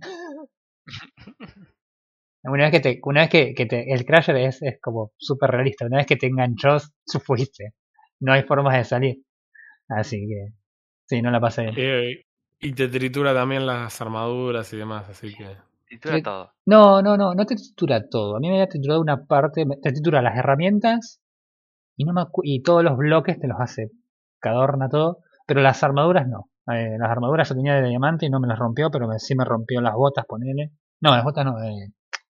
Una vez que te, una vez que, que te, el crasher es, es como súper realista, una vez que te enganchó, fuiste. No hay formas de salir. Así que, sí, no la pasé bien. y te tritura también las armaduras y demás, así que. Tritura todo. No, no, no, no te tritura todo. A mí me había triturado una parte, te tritura las herramientas y no me y todos los bloques te los hace, cadorna todo, pero las armaduras no. Eh, las armaduras yo tenía de diamante y no me las rompió, pero sí me rompió las botas, ponele. No, las botas no, eh,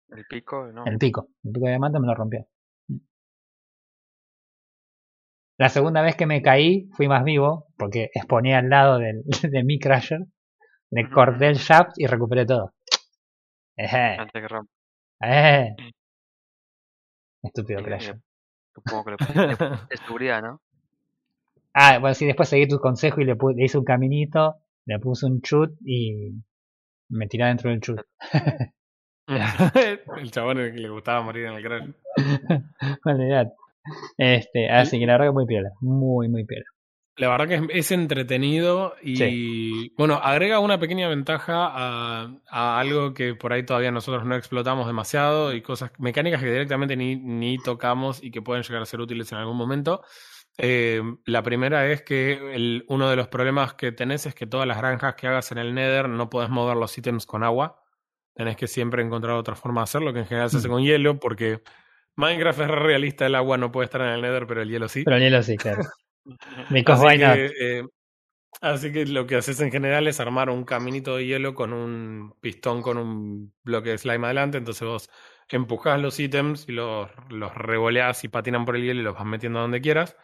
el pico, no. El pico. El pico de diamante me lo rompió. La segunda vez que me caí fui más vivo porque exponé al lado del, de mi crasher. Le corté el shaft y recuperé todo. Antes que rompa. Eh. Estúpido crasher. Supongo que le puse seguridad, ¿no? Ah, bueno, sí, después seguí tu consejo y le, le hice un caminito, le puse un chut y me tiré dentro del chut. el chabón que le gustaba morir en el cráneo. Este, así que la verdad que muy piola, muy, muy piola. La verdad que es, entretenido y bueno, agrega una pequeña ventaja a, a, algo que por ahí todavía nosotros no explotamos demasiado y cosas mecánicas que directamente ni, ni tocamos y que pueden llegar a ser útiles en algún momento. Eh, la primera es que el, uno de los problemas que tenés es que todas las granjas que hagas en el Nether no podés mover los ítems con agua tenés que siempre encontrar otra forma de hacerlo, que en general se hace mm. con hielo, porque Minecraft es realista, el agua no puede estar en el Nether, pero el hielo sí. Pero el hielo sí, claro. así, que, eh, así que lo que haces en general es armar un caminito de hielo con un pistón con un bloque de slime adelante, entonces vos empujás los ítems y los, los revoleás y patinan por el hielo y los vas metiendo donde quieras.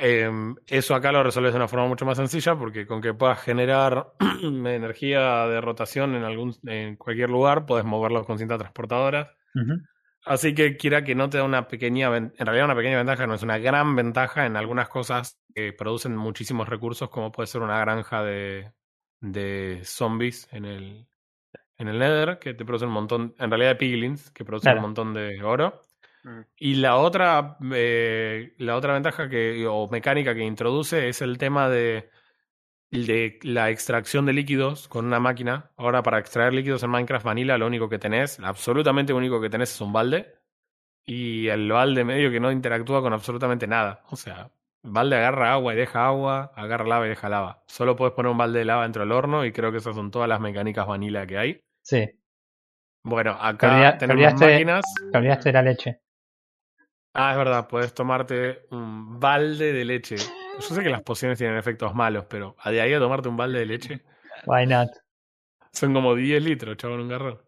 Em, eso acá lo resuelves de una forma mucho más sencilla porque con que puedas generar energía de rotación en algún en cualquier lugar, puedes moverlo con cinta transportadora. Así que quiera que no te da una pequeña, en realidad una pequeña ventaja, no es una gran ventaja en algunas cosas que producen muchísimos recursos, como puede ser una granja de, de zombies en el, en el Nether, que te produce un montón, en realidad de piglins, que producen un montón de oro. Y la otra, eh, la otra ventaja que, o mecánica que introduce es el tema de, de la extracción de líquidos con una máquina. Ahora, para extraer líquidos en Minecraft Vanilla, lo único que tenés, absolutamente lo único que tenés es un balde. Y el balde medio que no interactúa con absolutamente nada. O sea, balde agarra agua y deja agua, agarra lava y deja lava. Solo puedes poner un balde de lava dentro del horno y creo que esas son todas las mecánicas vanilla que hay. Sí, Bueno, acá tenemos olvidaste- máquinas. te olvidaste de la leche. Ah, es verdad, puedes tomarte un balde de leche. Yo sé que las pociones tienen efectos malos, pero a de ahí a tomarte un balde de leche Why not? son como 10 litros, chaval, un garrón.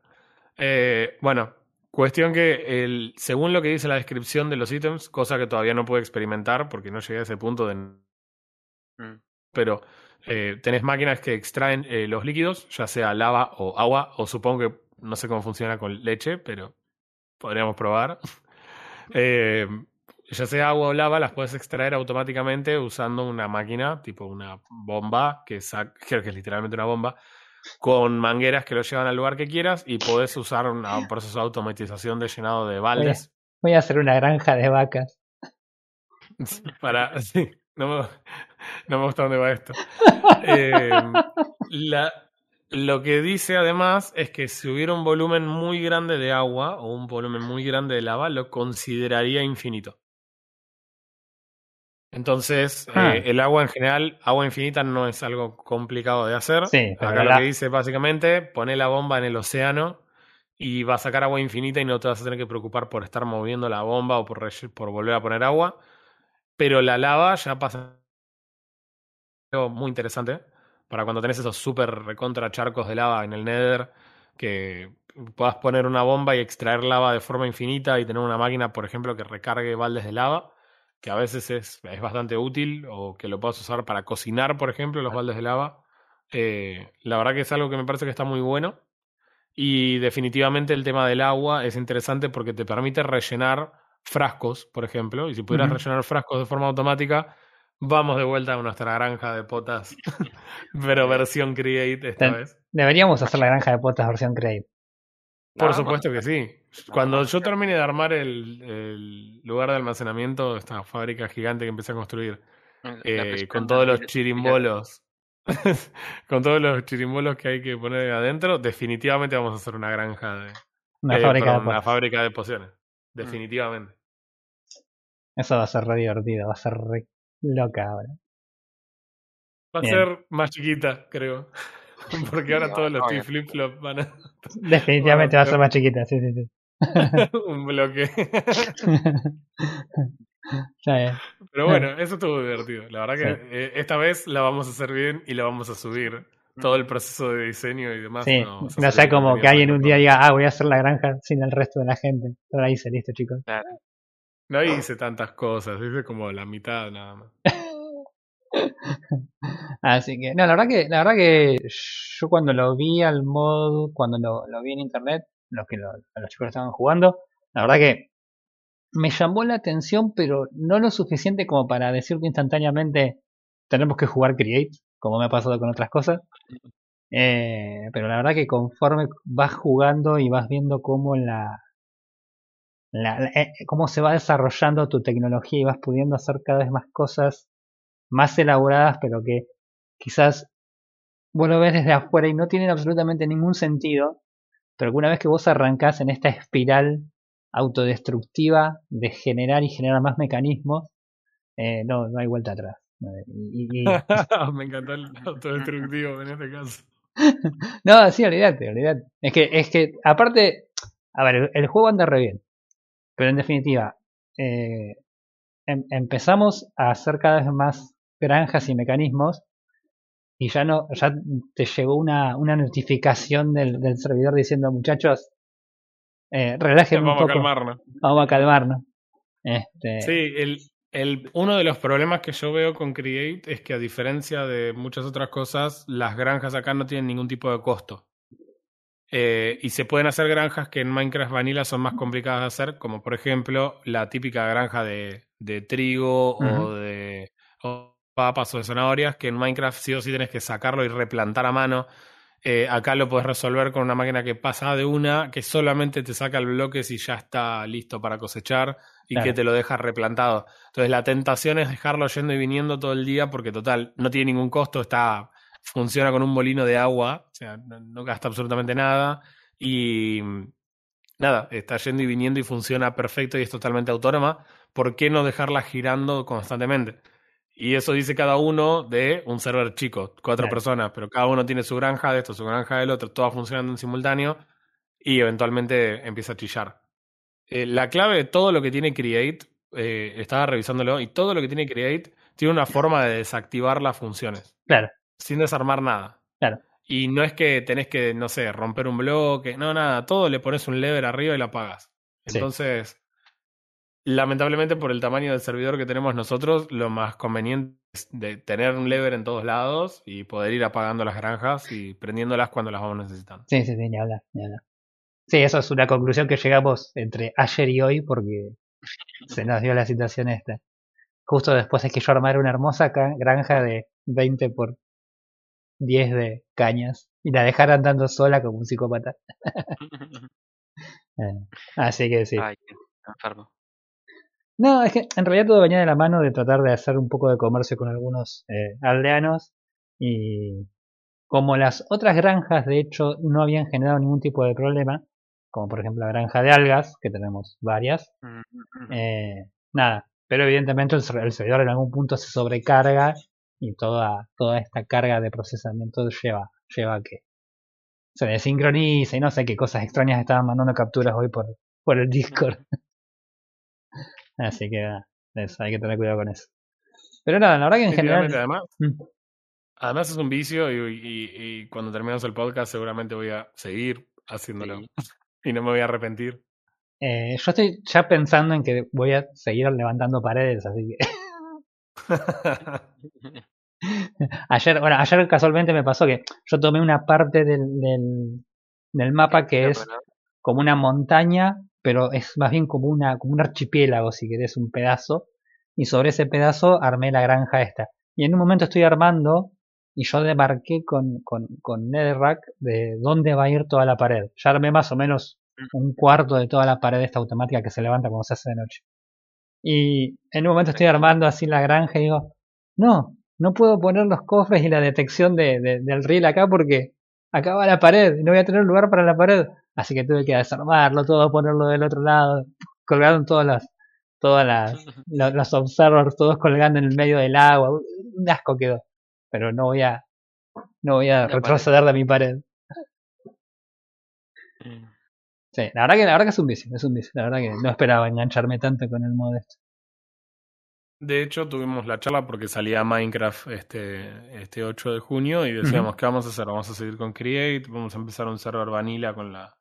Eh, bueno, cuestión que el, según lo que dice la descripción de los ítems, cosa que todavía no puedo experimentar porque no llegué a ese punto de Mm. pero eh, tenés máquinas que extraen eh, los líquidos, ya sea lava o agua, o supongo que no sé cómo funciona con leche, pero podríamos probar. Eh, ya sea agua o lava, las puedes extraer automáticamente usando una máquina, tipo una bomba, que creo que es literalmente una bomba, con mangueras que lo llevan al lugar que quieras y podés usar una- un proceso de automatización de llenado de baldes. Voy a hacer una granja de vacas. Para. Sí, no me, no me gusta dónde va esto. Eh, la, lo que dice además es que si hubiera un volumen muy grande de agua o un volumen muy grande de lava, lo consideraría infinito. Entonces, Ah. eh, el agua en general, agua infinita no es algo complicado de hacer. Sí, Acá la- lo que dice básicamente, pone la bomba en el océano y va a sacar agua infinita y no te vas a tener que preocupar por estar moviendo la bomba o por volver a poner agua. Pero la lava ya pasa algo muy interesante para cuando tenés esos súper recontra charcos de lava en el Nether que puedas poner una bomba y extraer lava de forma infinita y tener una máquina, por ejemplo, que recargue baldes de lava, que a veces es, es bastante útil o que lo puedas usar para cocinar, por ejemplo, los baldes de lava. Eh, la verdad que es algo que me parece que está muy bueno. Y definitivamente el tema del agua es interesante porque te permite rellenar frascos, por ejemplo. Y si pudieras rellenar frascos de forma automática, vamos de vuelta a nuestra granja de potas, pero versión Create esta Ten- vez. Deberíamos hacer la granja de potas versión Create. Por supuesto que sí. Cuando yo termine de armar el, el lugar de almacenamiento, esta fábrica gigante que empecé a construir, La eh, con todos los chirimbolos, con todos los chirimbolos que hay que poner adentro, definitivamente vamos a hacer una granja de, Una eh, fábrica perdón, de una fábrica de pociones. Definitivamente. Eso va a ser re divertido, va a ser re loca ahora. Va a Bien. ser más chiquita, creo. Porque ahora todos los obvio. flip flop van a Definitivamente va a ser más chiquita, sí, sí, sí. un bloque. Está bien. Pero bueno, eso estuvo divertido. La verdad que Sí. eh, esta vez la vamos a hacer bien y la vamos a subir. Todo el proceso de diseño y demás. Sí, no hacer sea como que alguien un día diga, ah, voy a hacer la granja sin el resto de la gente. Pero la hice, listo, chicos. Claro. No hice tantas cosas, hice como la mitad nada más. Así que, no, la verdad que, la verdad que yo cuando lo vi al mod, cuando lo, lo vi en internet, los que lo- los chicos lo estaban jugando, la verdad que me llamó la atención, pero no lo suficiente como para decirte instantáneamente tenemos que jugar Create, como me ha pasado con otras cosas. Eh, pero la verdad que conforme vas jugando y vas viendo cómo la, la- la- eh, cómo se va desarrollando tu tecnología y vas pudiendo hacer cada vez más cosas más elaboradas, pero que quizás vos lo ves desde afuera y no tienen absolutamente ningún sentido, pero que una vez que vos arrancás en esta espiral autodestructiva de generar y generar más mecanismos, eh, no, no hay vuelta atrás. Y, y- y- Me encantó el autodestructivo en este caso. no, sí, olvídate, olvídate. Es que, es que, aparte, a ver, el, el juego anda re bien, pero en definitiva, eh, em- empezamos a hacer cada vez más granjas y mecanismos y ya no, ya te llegó una, una notificación del, del servidor diciendo muchachos, eh, relájenme un Vamos a poco, calmarnos. vamos a calmarnos. Este, Sí, el, el, uno de los problemas que yo veo con Create es que a diferencia de muchas otras cosas, las granjas acá no tienen ningún tipo de costo. Eh, y se pueden hacer granjas que en Minecraft Vanilla son más complicadas de hacer, como por ejemplo la típica granja de, de trigo o de o papas o de zanahorias, que en Minecraft sí o sí tienes que sacarlo y replantar a mano. Eh, acá lo puedes resolver con una máquina que pasa de una, que solamente te saca el bloque si ya está listo para cosechar y Claro. que te lo deja replantado. Entonces la tentación es dejarlo yendo y viniendo todo el día porque total, no tiene ningún costo, está funciona con un molino de agua, o sea, no, no gasta absolutamente nada y nada, está yendo y viniendo y funciona perfecto y es totalmente autónoma. ¿Por qué no dejarla girando constantemente? Y eso dice cada uno de un server chico, cuatro Claro. personas, pero cada uno tiene su granja de esto, su granja del otro, todas funcionando en simultáneo y eventualmente empieza a chillar. Eh, la clave de todo lo que tiene Create, eh, estaba revisándolo, y todo lo que tiene Create tiene una forma de desactivar las funciones, Claro, sin desarmar nada. claro. Y no es que tenés que, no sé, romper un bloque, no, nada, todo le pones un lever arriba y lo apagas. Sí. Entonces, lamentablemente por el tamaño del servidor que tenemos nosotros, lo más conveniente es de tener un lever en todos lados y poder ir apagando las granjas y prendiéndolas cuando las vamos necesitando. Sí, sí, sí, ni hablar, ni hablar. Sí, eso es una conclusión que llegamos entre ayer y hoy porque se nos dio la situación esta. Justo después es que yo armara una hermosa granja de 20 por 10 de cañas y la dejara andando sola como un psicópata. Eh, así que sí. Ay, enfermo. No, es que en realidad todo venía de la mano de tratar de hacer un poco de comercio con algunos eh, aldeanos y como las otras granjas de hecho no habían generado ningún tipo de problema, como por ejemplo la granja de algas, que tenemos varias, Mm, mm, eh, nada, pero evidentemente el servidor en algún punto se sobrecarga y toda, toda esta carga de procesamiento lleva, lleva a que se desincronice y no sé qué cosas extrañas estaban mandando capturas hoy por, por el Discord. Así que eso, hay que tener cuidado con eso. Pero nada, la verdad que en Sí, general... además, Mm. además es un vicio y, y- y cuando terminemos el podcast seguramente voy a seguir haciéndolo Sí. y no me voy a arrepentir. Eh, yo estoy ya pensando en que voy a seguir levantando paredes, así que ayer, bueno, ayer casualmente me pasó que yo tomé una parte del, del, del mapa que es como una montaña, pero es más bien como una, como un archipiélago, si querés, un pedazo, y sobre ese pedazo armé la granja esta. Y en un momento estoy armando y yo demarqué con, con, con Netherrack de dónde va a ir toda la pared. Ya armé más o menos un cuarto de toda la pared esta automática que se levanta cuando se hace de noche. Y en un momento estoy armando así la granja y digo, no, no puedo poner los cofres y la detección de, de- del riel acá porque acá va la pared y no voy a tener lugar para la pared. Así que tuve que desarmarlo todo, ponerlo del otro lado. Colgaron todas las, todas las, lo- los observers todos colgando en el medio del agua. Un asco quedó. Pero no voy a, no voy a La pared. retroceder de mi pared. Sí, la verdad que, la verdad que es un vicio, es un vicio. La verdad que no esperaba engancharme tanto con el modo este. De hecho, tuvimos la charla porque salía Minecraft este, este 8 de junio y decíamos, ¿qué vamos a hacer? Vamos a seguir con Create, vamos a empezar un server vanilla con la,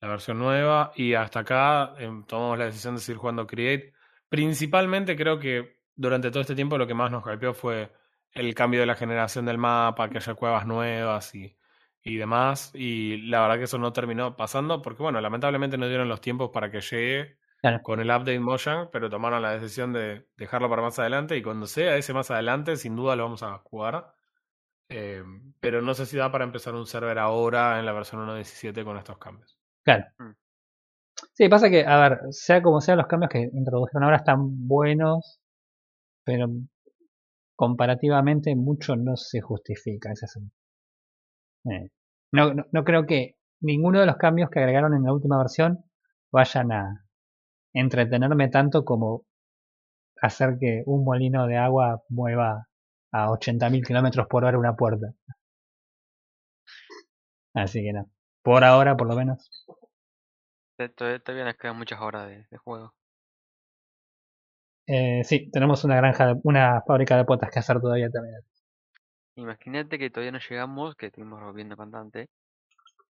la versión nueva y hasta acá em, tomamos la decisión de seguir jugando Create. Principalmente creo que durante todo este tiempo lo que más nos hypeó fue el cambio de la generación del mapa, que haya cuevas nuevas y, y demás. Y la verdad que eso no terminó pasando porque, bueno, lamentablemente no dieron los tiempos para que llegue Claro. con el update Mojang, pero tomaron la decisión de dejarlo para más adelante y cuando sea ese más adelante, sin duda lo vamos a jugar. Eh, pero no sé si da para empezar un server ahora en la versión 1.17 con estos cambios. Claro. Mm. Sí, pasa que, a ver, sea como sea, los cambios que introdujeron ahora están buenos, pero comparativamente mucho no se justifica. Ese es el- eh, no, no, no creo que ninguno de los cambios que agregaron en la última versión vayan a entretenerme tanto como hacer que un molino de agua mueva a 80.000 kilómetros por hora una puerta. Así que no. Por ahora, por lo menos. Todavía, nos quedan muchas horas de, de juego. Eh, sí, tenemos una granja, una fábrica de potas que hacer todavía también. Imagínate que todavía no llegamos, que estuvimos viendo bastante.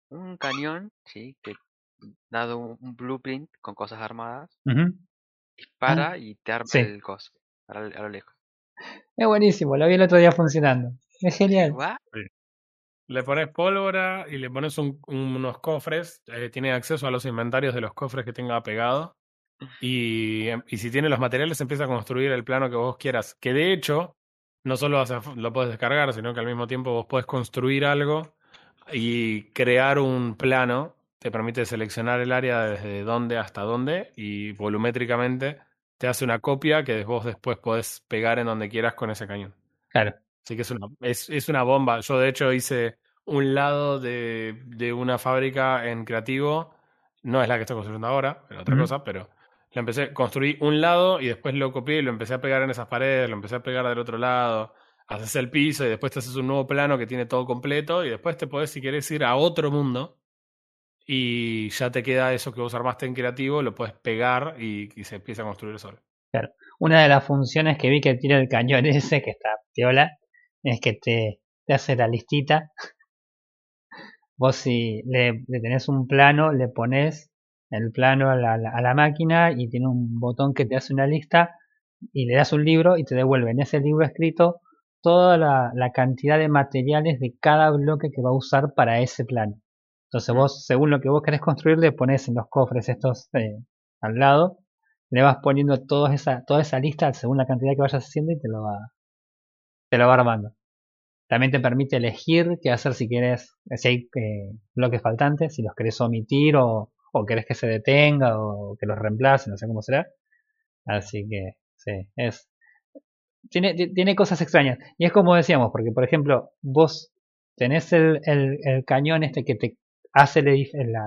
Un cañón, sí, que dado un, un blueprint con cosas armadas, Ujú. dispara y te arma sí. el coso a lo, a lo lejos. Es buenísimo, lo vi el otro día funcionando. Es genial. Le pones pólvora y le pones un- unos cofres. eh, tiene acceso a los inventarios de los cofres que tenga pegado. Y, em, y si tiene los materiales, empieza a construir el plano que vos quieras. Que de hecho, no solo hace- lo puedes descargar, sino que al mismo tiempo vos podés construir algo y crear un plano. Te permite seleccionar el área desde dónde hasta dónde y volumétricamente te hace una copia que vos después podés pegar en donde quieras con ese cañón. Claro. Así que es una, es, es una bomba. Yo de hecho hice un lado de, de una fábrica en creativo. No es la que estoy construyendo ahora, era otra cosa, pero lo empecé, construí un lado y después lo copié y lo empecé a pegar en esas paredes, lo empecé a pegar del otro lado, haces el piso y después te haces un nuevo plano que tiene todo completo y después te podés, si querés, ir a otro mundo y ya te queda eso que vos armaste en creativo, lo puedes pegar y, se empieza a construir solo. Una de las funciones que vi que tiene el cañón ese, que está piola, es que te, te hace la listita. Vos si le, le tenés un plano, le pones el plano a la, a la máquina y tiene un botón que te hace una lista y le das un libro y te devuelve en ese libro escrito toda la, la cantidad de materiales de cada bloque que va a usar para ese plano. Entonces vos, según lo que vos querés construir, le pones en los cofres estos eh, al lado, le vas poniendo toda esa, toda esa lista según la cantidad que vayas haciendo y te lo va, te lo va armando. También te permite elegir qué hacer si quieres, si hay eh, bloques faltantes, si los querés omitir o, o querés que se detenga o que los reemplace, no sé cómo será. Así que, sí, es. Tiene, tiene cosas extrañas. Y es como decíamos, porque por ejemplo, vos tenés el, cañón este que te hace la,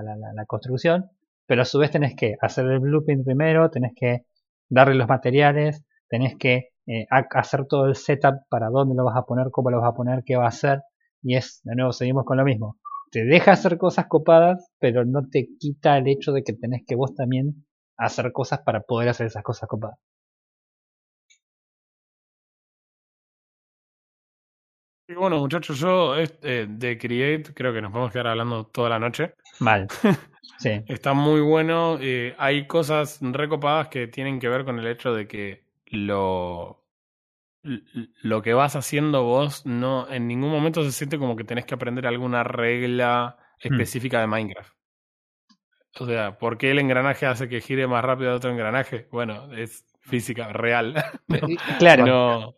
la, la, la, construcción, pero a su vez tenés que hacer el blueprint primero, tenés que darle los materiales, tenés que eh, hacer todo el setup para dónde lo vas a poner, cómo lo vas a poner, qué va a hacer. Y es, de nuevo, seguimos con lo mismo. Te deja hacer cosas copadas, pero no te quita el hecho de que tenés que vos también hacer cosas para poder hacer esas cosas copadas. Y bueno, muchachos, yo este, de Create creo que nos podemos quedar hablando toda la noche. Mal. Sí. Está muy bueno. Eh, hay cosas recopadas que tienen que ver con el hecho de que lo, lo que vas haciendo vos no en ningún momento se siente como que tenés que aprender alguna regla específica de Minecraft. O sea, ¿por qué el engranaje hace que gire más rápido de otro engranaje? Bueno, es física real. no, claro. No,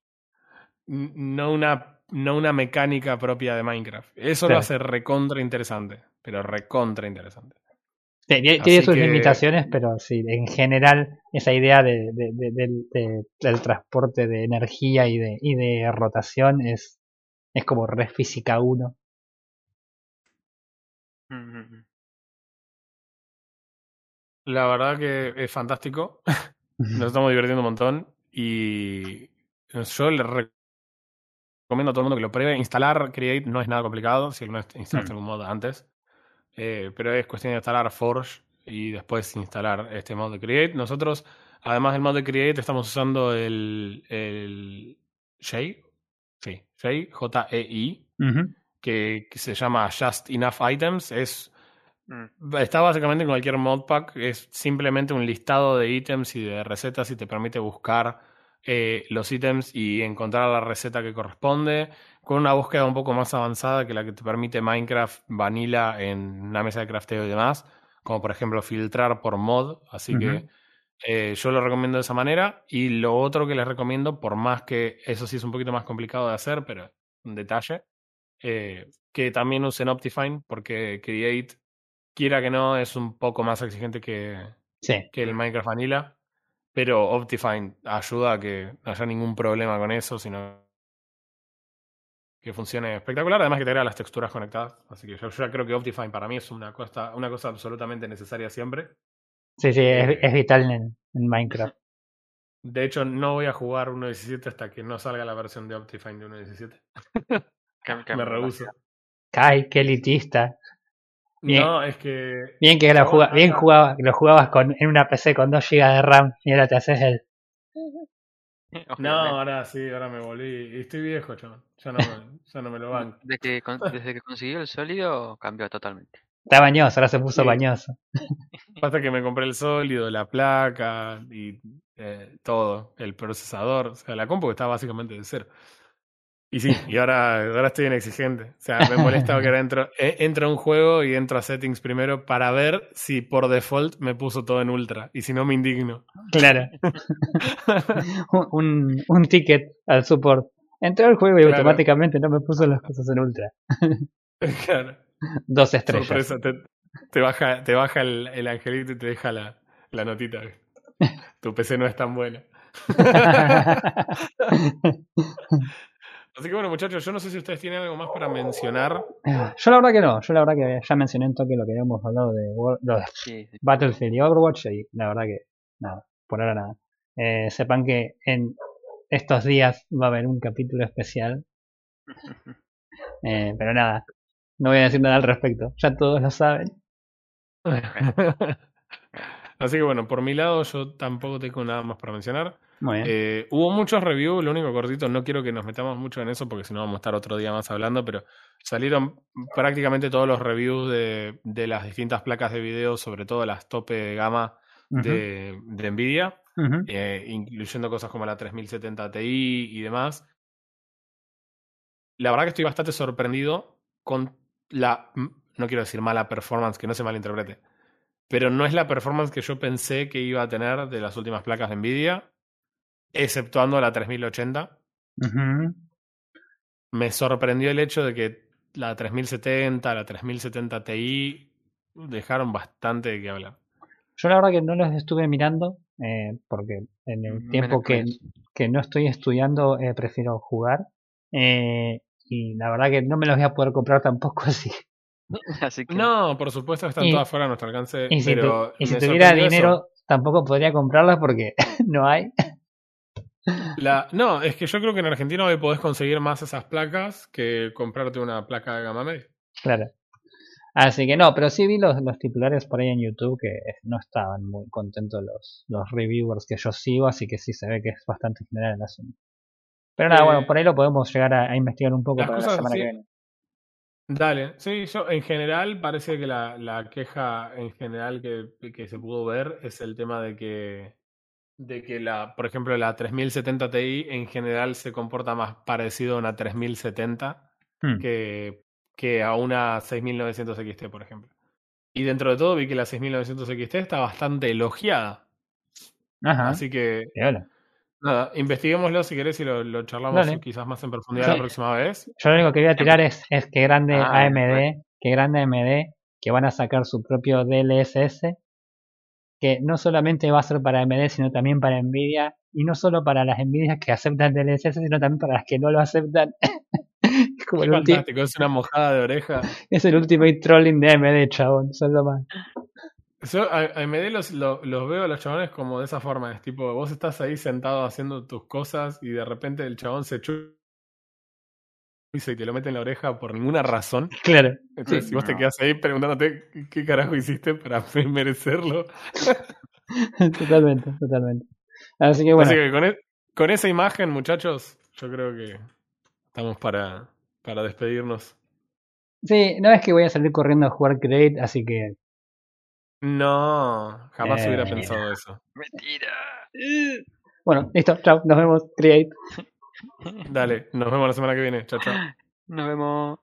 no una no una mecánica propia de Minecraft. Eso Claro. lo hace recontra interesante, pero recontra interesante. Tiene sus que- limitaciones, pero sí, en general, esa idea de, de- de- del- de- del transporte de energía y de, y de rotación es, es como re física 1. Mm, mm, mm. La verdad que es fantástico. Nos estamos divirtiendo un montón y yo le re- recomiendo a todo el mundo que lo pruebe. Instalar Create no es nada complicado, si vez instalaste algún mod antes. Eh, pero es cuestión de instalar Forge y después instalar este mod de Create. Nosotros, además del mod de Create, estamos usando el, el Jay, sí, Jay, J-E-I, Ujú. que, que se llama Just Enough Items. Es Mm. Está básicamente en cualquier modpack, es simplemente un listado de ítems y de recetas y te permite buscar eh, los ítems y encontrar la receta que corresponde, con una búsqueda un poco más avanzada que la que te permite Minecraft Vanilla en una mesa de crafteo y demás, como por ejemplo filtrar por mod, así que eh, yo lo recomiendo de esa manera. Y lo otro que les recomiendo, por más que eso sí es un poquito más complicado de hacer, pero un detalle, eh, que también usen Optifine, porque Create, quiera que no, es un poco más exigente que, Sí, que el Minecraft Vanilla. Pero Optifine ayuda a que no haya ningún problema con eso, sino que funcione espectacular. Además que te las texturas conectadas. Así que yo, yo ya creo que Optifine para mí es una cosa, una cosa absolutamente necesaria siempre. sí, sí, es, es vital en, en Minecraft. De hecho, no voy a jugar 1.17 hasta que no salga la versión de Optifine de 1.17. Cam- Me rehuso. Ay, qué elitista. Bien. No, es que. Bien que lo, Chabón, juga- bien jugaba, lo jugabas con, en una PC con 2 GB de RAM y ahora te haces el... No, ahora sí, ahora me volví. Y estoy viejo, chaval. Ya no me, ya no me lo banco. Desde que, con- desde que consiguió el sólido, cambió totalmente. Está bañoso, ahora se puso Sí. bañoso. Pasa que me compré el sólido, la placa y eh, todo, el procesador. O sea, la compu está básicamente de cero. Y sí, y ahora, ahora estoy en exigente. O sea, me molesta que ahora entro, eh, entro a un juego y entro a settings primero para ver si por default me puso todo en ultra. Y si no, me indigno. Claro. un, un, un ticket al support. Entré al juego y Claro. automáticamente no me puso las cosas en ultra. Claro. Dos estrellas. Sorpresa, te, te baja, te baja el, el angelito y te deja la, la notita. Tu PC no es tan buena. Así que bueno, muchachos, yo no sé si ustedes tienen algo más para mencionar. Yo la verdad que no, yo la verdad que ya mencioné en toque lo que habíamos hablado de, War- lo de Sí, sí. Battlefield y Overwatch y la verdad que nada, por ahora nada. Eh, sepan que en estos días va a haber un capítulo especial. Eh, pero nada, no voy a decir nada al respecto, ya todos lo saben. Así que bueno, por mi lado yo tampoco tengo nada más para mencionar. Muy bien. Eh, hubo muchos reviews, lo único cortito, no quiero que nos metamos mucho en eso porque si no vamos a estar otro día más hablando, pero salieron prácticamente todos los reviews de, de las distintas placas de video, sobre todo las tope de gama de, de Nvidia, eh, incluyendo cosas como la 3070 Ti y demás. La verdad que estoy bastante sorprendido con la, no quiero decir mala performance, que no se malinterprete, pero no es la performance que yo pensé que iba a tener de las últimas placas de Nvidia, exceptuando la 3080. Ujú. Me sorprendió el hecho de que la 3070, la 3070 Ti dejaron bastante de qué hablar. Yo la verdad que no los estuve mirando eh, porque en el Mm, tiempo que, que no estoy estudiando eh, prefiero jugar. Eh, y la verdad que no me los voy a poder comprar tampoco así. Así que. No, por supuesto están Y- todas fuera de nuestro alcance, Y si, tu- pero y si tuviera eso. dinero tampoco podría comprarlas porque no hay. La, no, es que yo creo que en Argentina hoy podés conseguir más esas placas que comprarte una placa de gama media. Claro. Así que no, pero sí vi los, los titulares por ahí en YouTube que no estaban muy contentos los, los reviewers que yo sigo, así que sí se ve que es bastante general el asunto. Pero nada, Eh, bueno, por ahí lo podemos llegar a, a investigar un poco para la semana sí. que viene. Dale, sí, yo en general parece que la, la queja en general que, que se pudo ver es el tema de que, de que la, por ejemplo, la 3070 Ti en general se comporta más parecido a una 3070 Hmm. que, que a una 6900 XT, por ejemplo. Y dentro de todo vi que la 6900 XT está bastante elogiada. Ajá. Así que. Nada, investiguémoslo si querés y lo, lo charlamos Dale. quizás más en profundidad Sí. la próxima vez. Yo lo único que voy a tirar es, es que grande Ah, AMD, que grande AMD, que van a sacar su propio DLSS, que no solamente va a ser para AMD, sino también para Nvidia, y no solo para las Nvidias que aceptan DLSS, sino también para las que no lo aceptan. es como el, fantástico, es una mojada de oreja. es el ultimate trolling de AMD, chabón, son lo más. Yo a, a MD los, lo- los veo a los chabones como de esa forma. Es tipo, vos estás ahí sentado haciendo tus cosas y de repente el chabón se chupa y se te lo mete en la oreja por ninguna razón. Claro. Entonces, Sí. si vos te No. quedas ahí preguntándote qué- carajo hiciste para merecerlo. totalmente, totalmente. Así que bueno, Así que con, e- con esa imagen, muchachos, yo creo que estamos para, para despedirnos. sí, no es que voy a salir corriendo a jugar Create, así que No, jamás Eh, hubiera pensado eso. Mentira. bueno, listo, chao, nos vemos, Create. Dale, nos vemos la semana que viene. Chao, chao. Nos vemos.